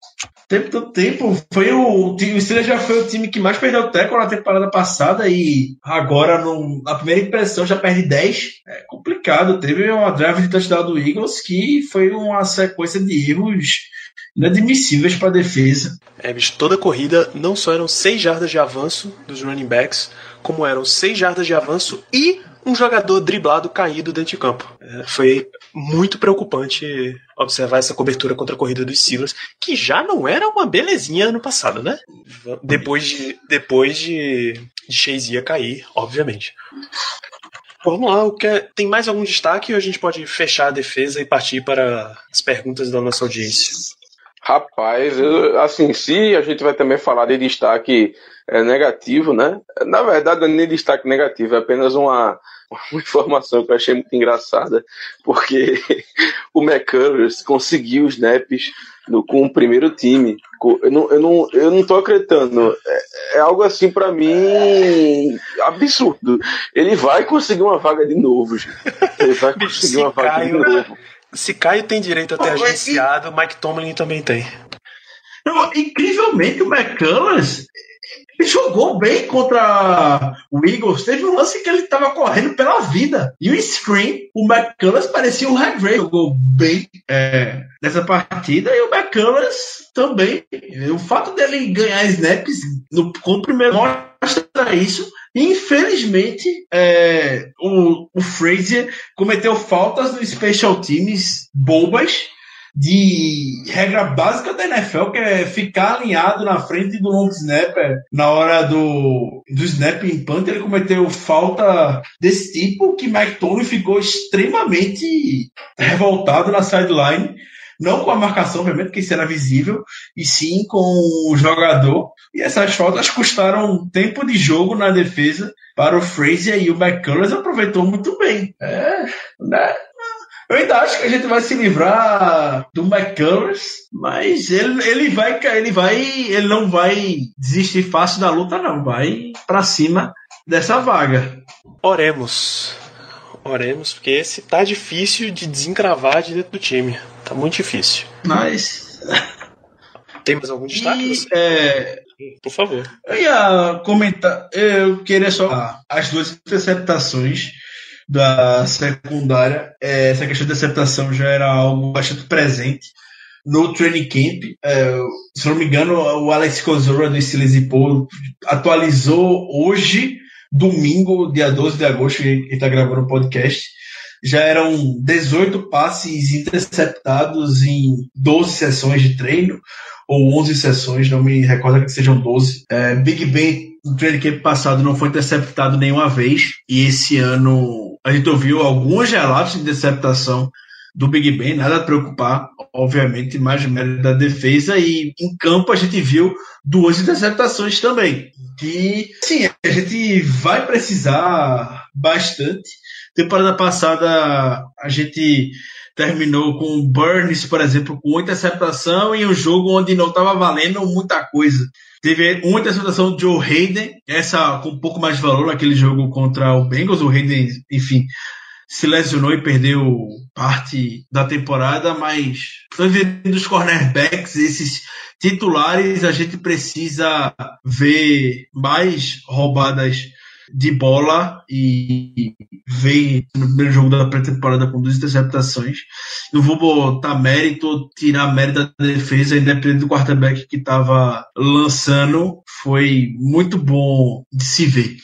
Tempo todo tempo. Foi o, o Steelers já foi o time que mais perdeu teco na temporada passada e agora, no, na primeira impressão, já perde 10. É complicado. Teve uma drive de touchdown do Eagles que foi uma sequência de erros inadmissíveis para a defesa. É, bicho, toda corrida não só eram 6 jardas de avanço dos running backs, como eram 6 jardas de avanço e um jogador driblado caído dentro de campo. É, foi muito preocupante observar essa cobertura contra a corrida dos Steelers, que já não era uma belezinha ano passado, né? Depois de, depois de, de cair, obviamente. Vamos lá, quer, tem mais algum destaque ou a gente pode fechar a defesa e partir para as perguntas da nossa audiência? Rapaz, eu, assim, se a gente vai também falar de destaque é, negativo, né? Na verdade, é nem destaque negativo, é apenas uma, uma informação que eu achei muito engraçada, porque o McCullers conseguiu os snaps no, com o primeiro time. Eu não, eu não, eu não tô acreditando. É, é algo assim para mim absurdo. Ele vai conseguir uma vaga de novo, gente. Ele vai conseguir uma vaga Caio, de novo. Se Caio tem direito a ter agenciado, Mike Tomlin também tem. Não, incrivelmente o McCullers ele jogou bem contra o Eagles. Teve um lance que ele estava correndo pela vida. E o screen, o McCullers parecia o Hargrave. Jogou bem é, nessa partida. E o McCullers também. O fato dele ganhar snaps no, com o primeiro mostra isso. Infelizmente, é, o, o Frazier cometeu faltas no Special Teams bobas de regra básica da NFL, que é ficar alinhado na frente do long snapper na hora do, do snap em punt. Ele cometeu falta desse tipo que Mike Tony ficou extremamente revoltado na sideline. Não com a marcação, obviamente, porque isso era visível, e sim com o jogador. E essas faltas custaram tempo de jogo na defesa para o Frazier e o McCullers aproveitou muito bem. É, né? Eu ainda acho que a gente vai se livrar do McCullers, mas ele, ele vai ele vai ele não vai desistir fácil da luta não, vai para cima dessa vaga. Oremos. Oremos, porque esse tá difícil de desencravar de dentro do time. Tá muito difícil. Mas tem mais algum destaque? E, é, Por favor. Eu ia comentar, eu queria só as duas interceptações da secundária, é, essa questão de interceptação já era algo bastante presente no training camp. É, se não me engano, o Alex Kozora do Steelers e Paul atualizou hoje, domingo, dia 12 de agosto, que está gravando o podcast. Já eram 18 passes interceptados em 12 sessões de treino, ou 11 sessões, não me recordo que sejam 12. É, Big Ben, no training camp passado, não foi interceptado nenhuma vez, e esse ano a gente ouviu alguns relatos de interceptação do Big Ben, nada a preocupar, obviamente, mais mérito da defesa, e em campo a gente viu duas interceptações também, que, sim, a gente vai precisar bastante. Temporada passada a gente terminou com o Burns, por exemplo, com interceptação em um jogo onde não estava valendo muita coisa. Teve uma interceptação do Joe Hayden, essa com um pouco mais de valor naquele jogo contra o Bengals. O Hayden, enfim, se lesionou e perdeu parte da temporada, mas vendo os cornerbacks, esses titulares, a gente precisa ver mais roubadas de bola e veio no primeiro jogo da pré-temporada com duas interceptações. Eu vou botar mérito, tirar mérito da defesa, independente do quarterback que estava lançando, foi muito bom de se ver.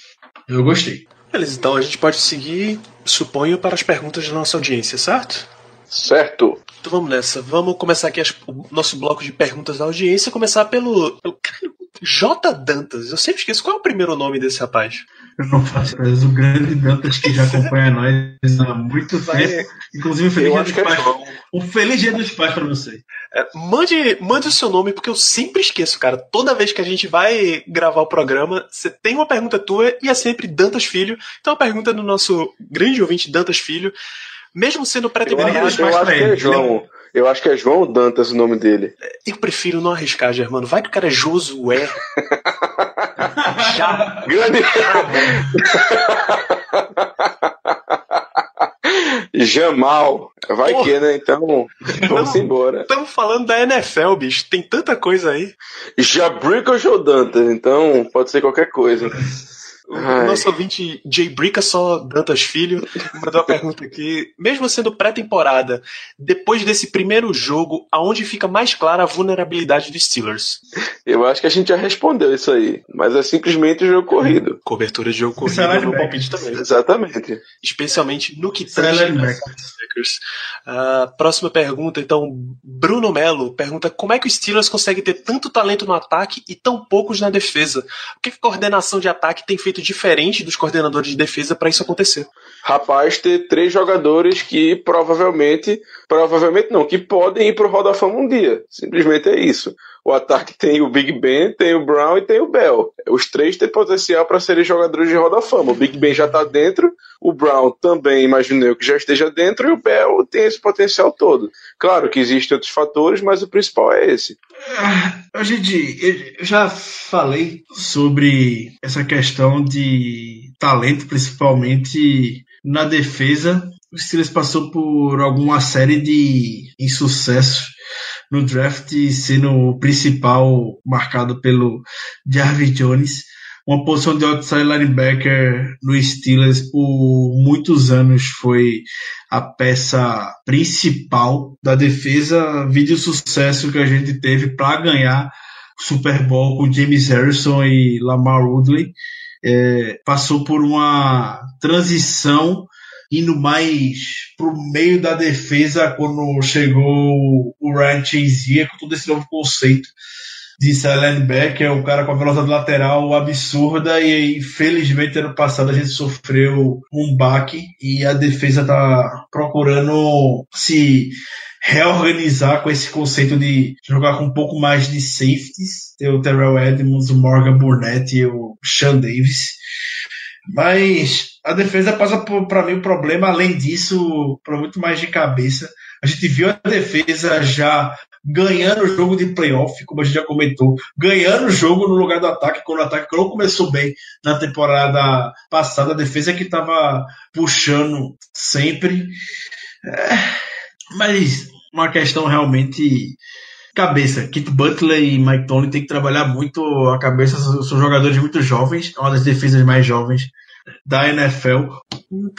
Eu gostei. Beleza, então a gente pode seguir, suponho, para as perguntas da nossa audiência, certo? Certo. Então vamos nessa. Vamos começar aqui as, o nosso bloco de perguntas da audiência. Começar pelo, pelo J. Dantas. Eu sempre esqueço qual é o primeiro nome desse rapaz. Eu não faço ideia. O grande Dantas que já acompanha nós há muito tempo. Inclusive, um feliz, Eu dia dos é pais. João. um feliz dia dos pais para você. É, mande, mande o seu nome, porque eu sempre esqueço, cara. Toda vez que a gente vai gravar o programa, você tem uma pergunta tua e é sempre Dantas Filho. Então a pergunta é do nosso grande ouvinte Dantas Filho. Mesmo sendo Eu pré-temporada, acho, eu acho que é João. Eu acho que é João Dantas o nome dele. eu prefiro não arriscar, Germano. Vai que o cara é Josué. Já. Grande. Jamal. Vai Porra. que, né? Então, vamos Não. embora. Estamos falando da NFL, bicho. Tem tanta coisa aí. Jabrick ou Joe Dantas? Então, pode ser qualquer coisa. O Ai. nosso ouvinte Jay Brica, só Dantas Filho, mandou uma pergunta aqui. Mesmo sendo pré-temporada, depois desse primeiro jogo, aonde fica mais clara a vulnerabilidade dos Steelers? Eu acho que a gente já respondeu isso aí. Mas é simplesmente o jogo corrido. Cobertura de jogo corrido Isso é é meu linebacker. palpite também. Exatamente. Especialmente no que é tange. Ah, próxima pergunta, então, Bruno Melo pergunta como é que o Steelers consegue ter tanto talento no ataque e tão poucos na defesa? O que a coordenação de ataque tem feito diferente dos coordenadores de defesa para isso acontecer? Rapaz, ter três jogadores que provavelmente, provavelmente não, que podem ir pro Hall da Fama um dia. Simplesmente é isso. O ataque tem o Big Ben, tem o Brown e tem o Bell. Os três têm potencial para serem jogadores de Hall da Fama. O Big Ben já tá dentro, o Brown também, imagino eu, que já esteja dentro, e o Bell tem esse potencial todo. Claro que existem outros fatores, mas o principal é esse. A gente, eu já falei sobre essa questão de talento, principalmente na defesa. O Steelers passou por alguma série de insucessos no draft, sendo o principal marcado pelo Jarvis Jones. Uma posição de outside linebacker no Steelers por muitos anos foi a peça principal da defesa. Vídeo sucesso que a gente teve para ganhar Super Bowl com James Harrison e Lamar Woodley. É, passou por uma transição indo mais pro meio da defesa quando chegou o Ryan Chazier com todo esse novo conceito de inside linebacker, o cara com a velocidade lateral absurda e infelizmente ano passado a gente sofreu um baque e a defesa tá procurando se reorganizar com esse conceito de jogar com um pouco mais de safeties, ter o Terrell Edmonds, o Morgan Burnett e o Sean Davis. Mas a defesa passa para mim, o problema, além disso, para muito mais de cabeça. A gente viu a defesa já ganhando o jogo de playoff, como a gente já comentou, ganhando o jogo no lugar do ataque, quando o ataque não começou bem na temporada passada, a defesa que estava puxando sempre. É, mas uma questão realmente cabeça. Kit Butler e Mike Tony tem que trabalhar muito a cabeça, são jogadores muito jovens, é uma das defesas mais jovens da NFL.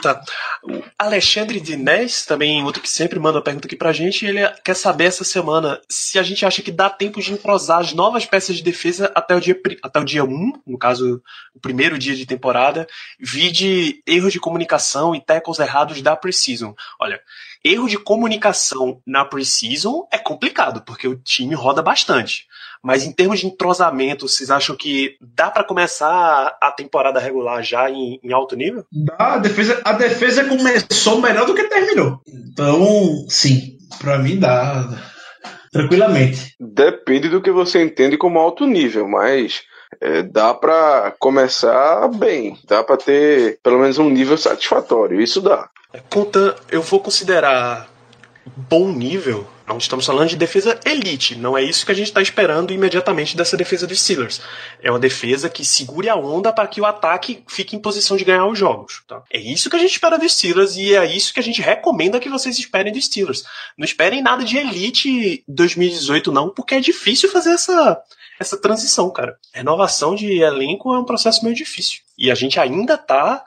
Tá. O Alexandre Dinés, também outro que sempre manda pergunta aqui pra gente, ele quer saber essa semana se a gente acha que dá tempo de entrosar as novas peças de defesa até o dia, até o dia 1, no caso, o primeiro dia de temporada, vide erros de comunicação e tackles errados da preseason. Olha, erro de comunicação na preseason é complicado, porque o time roda bastante. Mas em termos de entrosamento, vocês acham que dá para começar a temporada regular já em, em, alto nível? Dá, a defesa, a defesa começou melhor do que terminou. Então, sim, para mim dá. Tranquilamente. Depende do que você entende como alto nível, mas é, dá para começar bem, dá para ter pelo menos um nível satisfatório. Isso dá. Conta, eu vou considerar bom nível não estamos falando de defesa elite, não é isso que a gente está esperando imediatamente dessa defesa dos Steelers. É uma defesa que segure a onda para que o ataque fique em posição de ganhar os jogos. Tá? É isso que a gente espera dos Steelers e é isso que a gente recomenda que vocês esperem dos Steelers. Não esperem nada de elite 2018 não, porque é difícil fazer essa, essa transição, cara. Renovação de elenco é um processo meio difícil. E a gente ainda está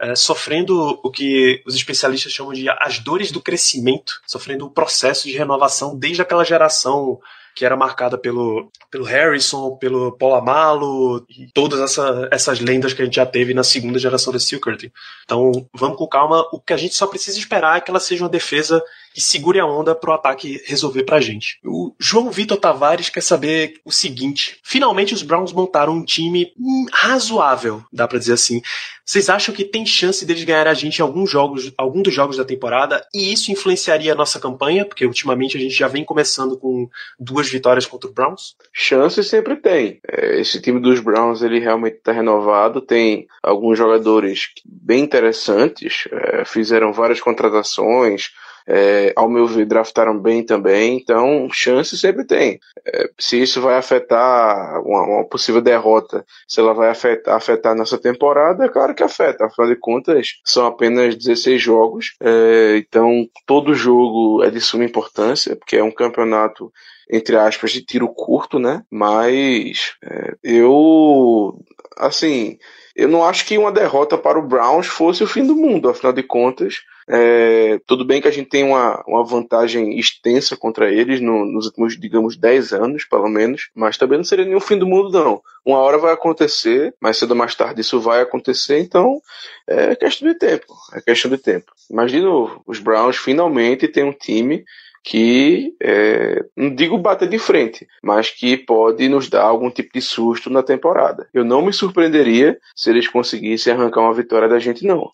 é, sofrendo o que os especialistas chamam de as dores do crescimento, sofrendo o processo de renovação desde aquela geração que era marcada pelo, pelo Harrison, pelo Polamalo e todas essa, essas lendas que a gente já teve na segunda geração da Curtain. Então, vamos com calma. O que a gente só precisa esperar é que ela seja uma defesa que segure a onda para o ataque resolver para a gente. O João Vitor Tavares quer saber o seguinte: finalmente os Browns montaram um time razoável, dá para dizer assim. Vocês acham que tem chance deles ganhar a gente em alguns jogos, algum dos jogos da temporada e isso influenciaria a nossa campanha? Porque ultimamente a gente já vem começando com duas vitórias contra o Browns. Chance sempre tem. É, esse time dos Browns ele realmente está renovado, tem alguns jogadores bem interessantes, é, fizeram várias contratações é, ao meu ver, draftaram bem também, então chance sempre tem. É, se isso vai afetar uma, uma, possível derrota, se ela vai afetar, afetar nossa temporada, é claro que afeta. Afinal de contas, são apenas 16 jogos, é, então todo jogo é de suma importância, porque é um campeonato entre aspas, de tiro curto, né? Mas é, eu, assim, eu não acho que uma derrota para o Browns fosse o fim do mundo, afinal de contas. É, tudo bem que a gente tem uma, uma vantagem extensa contra eles no, nos últimos, digamos, 10 anos, pelo menos, mas também não seria nenhum fim do mundo, não. Uma hora vai acontecer, mais cedo ou mais tarde isso vai acontecer, então é questão de tempo. É questão de tempo. Mas, de novo, os Browns finalmente têm um time que, é, não digo bater de frente, mas que pode nos dar algum tipo de susto na temporada. Eu não me surpreenderia se eles conseguissem arrancar uma vitória da gente, não.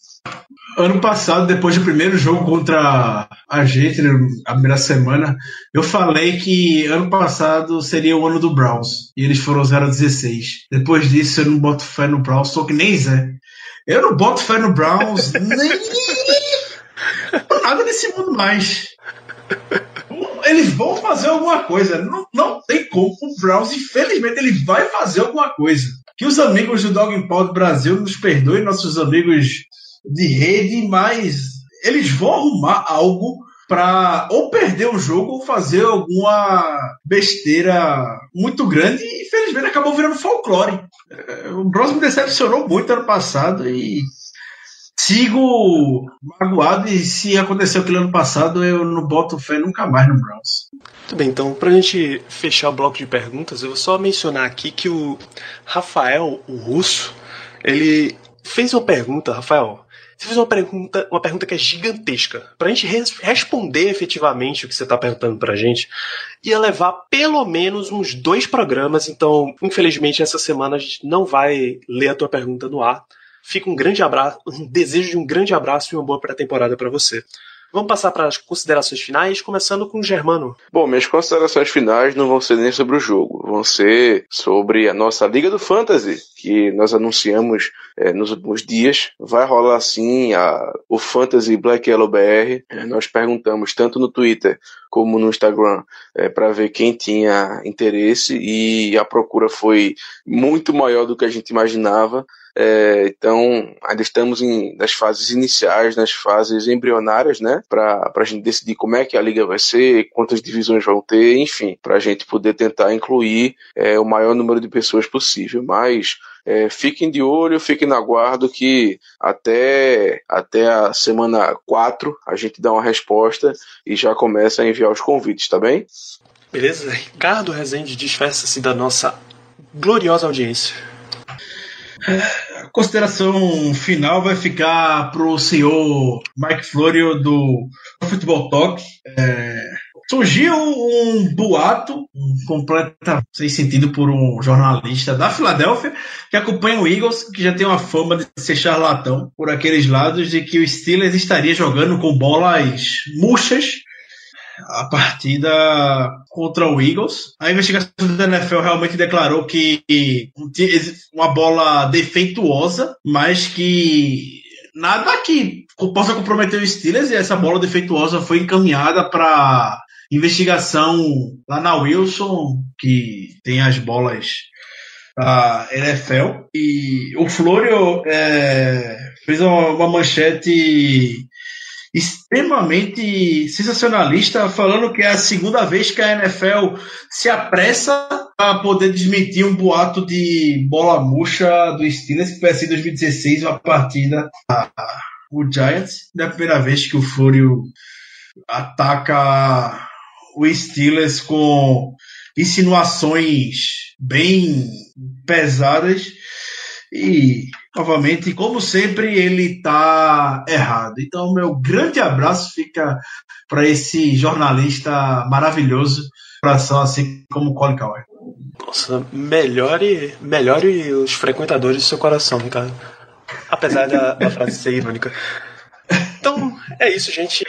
Ano passado, depois do primeiro jogo contra a gente, né, a primeira semana, eu falei que ano passado seria o ano do Browns. E eles foram 0 a 16. Depois disso, eu não boto fé no Browns, sou que nem Zé. Eu não boto fé no Browns nem. nada nesse mundo mais. Eles vão fazer alguma coisa. Não, não tem como. O Browns, infelizmente, ele vai fazer alguma coisa. Que os amigos do Dog Paul do Brasil nos perdoem, nossos amigos de rede, mas eles vão arrumar algo para ou perder o jogo ou fazer alguma besteira muito grande e infelizmente acabou virando folclore. É, o Browns me decepcionou muito ano passado e sigo magoado e se aconteceu aquilo ano passado, eu não boto fé nunca mais no Browns. Muito bem, então, pra gente fechar o bloco de perguntas, eu vou só mencionar aqui que o Rafael, o russo, ele fez uma pergunta, Rafael. Você fez uma pergunta, uma pergunta que é gigantesca. Pra gente res responder efetivamente o que você tá perguntando pra gente, ia levar pelo menos uns dois programas, então, infelizmente, essa semana a gente não vai ler a tua pergunta no ar. Fica um grande abraço, um desejo de um grande abraço e uma boa pré-temporada para você. Vamos passar para as considerações finais, começando com o Germano. Bom, minhas considerações finais não vão ser nem sobre o jogo, vão ser sobre a nossa Liga do Fantasy, que nós anunciamos é, nos últimos dias. Vai rolar sim a, o Fantasy Black Yellow BR. É, nós perguntamos tanto no Twitter como no Instagram é, para ver quem tinha interesse e a procura foi muito maior do que a gente imaginava. É, então, ainda estamos em, nas fases iniciais, nas fases embrionárias, né? Para a gente decidir como é que a liga vai ser, quantas divisões vão ter, enfim, para a gente poder tentar incluir é, o maior número de pessoas possível. Mas é, fiquem de olho, fiquem na guarda que até, até a semana 4 a gente dá uma resposta e já começa a enviar os convites, tá bem? Beleza? Ricardo Rezende desfesta-se da nossa gloriosa audiência. Consideração final vai ficar pro senhor Mike Florio do Futebol Talk. É, surgiu um boato, um sem sentido por um jornalista da Filadélfia que acompanha o Eagles, que já tem uma fama de ser charlatão por aqueles lados de que o Steelers estaria jogando com bolas murchas a partida contra o Eagles. A investigação da NFL realmente declarou que uma bola defeituosa, mas que nada que possa comprometer o Steelers e essa bola defeituosa foi encaminhada para investigação lá na Wilson, que tem as bolas da NFL. E o Florio é, fez uma, uma manchete extremamente sensacionalista, falando que é a segunda vez que a NFL se apressa para poder desmentir um boato de bola murcha do Steelers, que foi assim em 2016, uma partida a, o Giants. Da primeira vez que o Florio ataca o Steelers com insinuações bem pesadas e novamente, como sempre, ele está errado. Então, meu grande abraço fica para esse jornalista maravilhoso, coração assim como o Colin Cowher. Nossa, melhore, melhore os frequentadores do seu coração, Ricardo. Apesar da, da frase ser irônica. É isso, gente.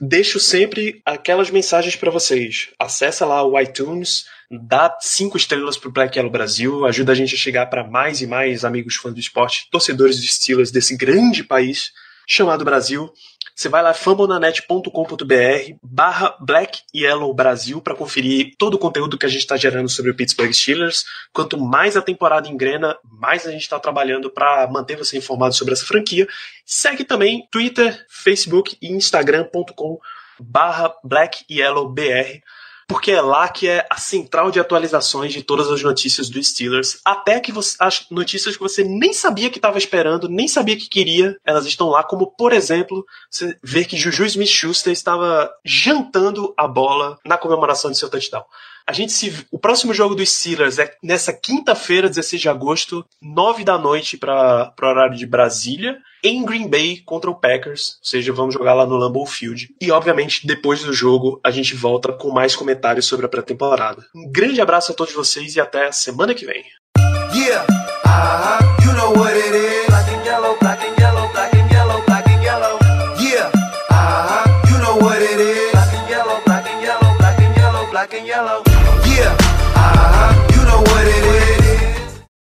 Deixo sempre aquelas mensagens para vocês. Acesse lá o iTunes, dá cinco estrelas pro Black Yellow Brasil, ajuda a gente a chegar para mais e mais amigos fãs do esporte, torcedores de Steelers desse grande país chamado Brasil. Você vai lá fambonanet.com.br barra Black Yellow Brasil para conferir todo o conteúdo que a gente está gerando sobre o Pittsburgh Steelers. Quanto mais a temporada engrena, mais a gente está trabalhando para manter você informado sobre essa franquia. Segue também Twitter, Facebook e Instagram.com barra Black Yellow BR porque é lá que é a central de atualizações de todas as notícias do Steelers, até que você, as notícias que você nem sabia que estava esperando, nem sabia que queria, elas estão lá, como por exemplo, você ver que Juju Smith-Schuster estava jantando a bola na comemoração de seu touchdown. A gente se. O próximo jogo dos Steelers é nessa quinta-feira, 16 de agosto, 9 da noite para o horário de Brasília, em Green Bay contra o Packers. Ou seja, vamos jogar lá no Lambeau Field. E, obviamente, depois do jogo, a gente volta com mais comentários sobre a pré-temporada. Um grande abraço a todos vocês e até semana que vem. Yeah, uh -huh. you know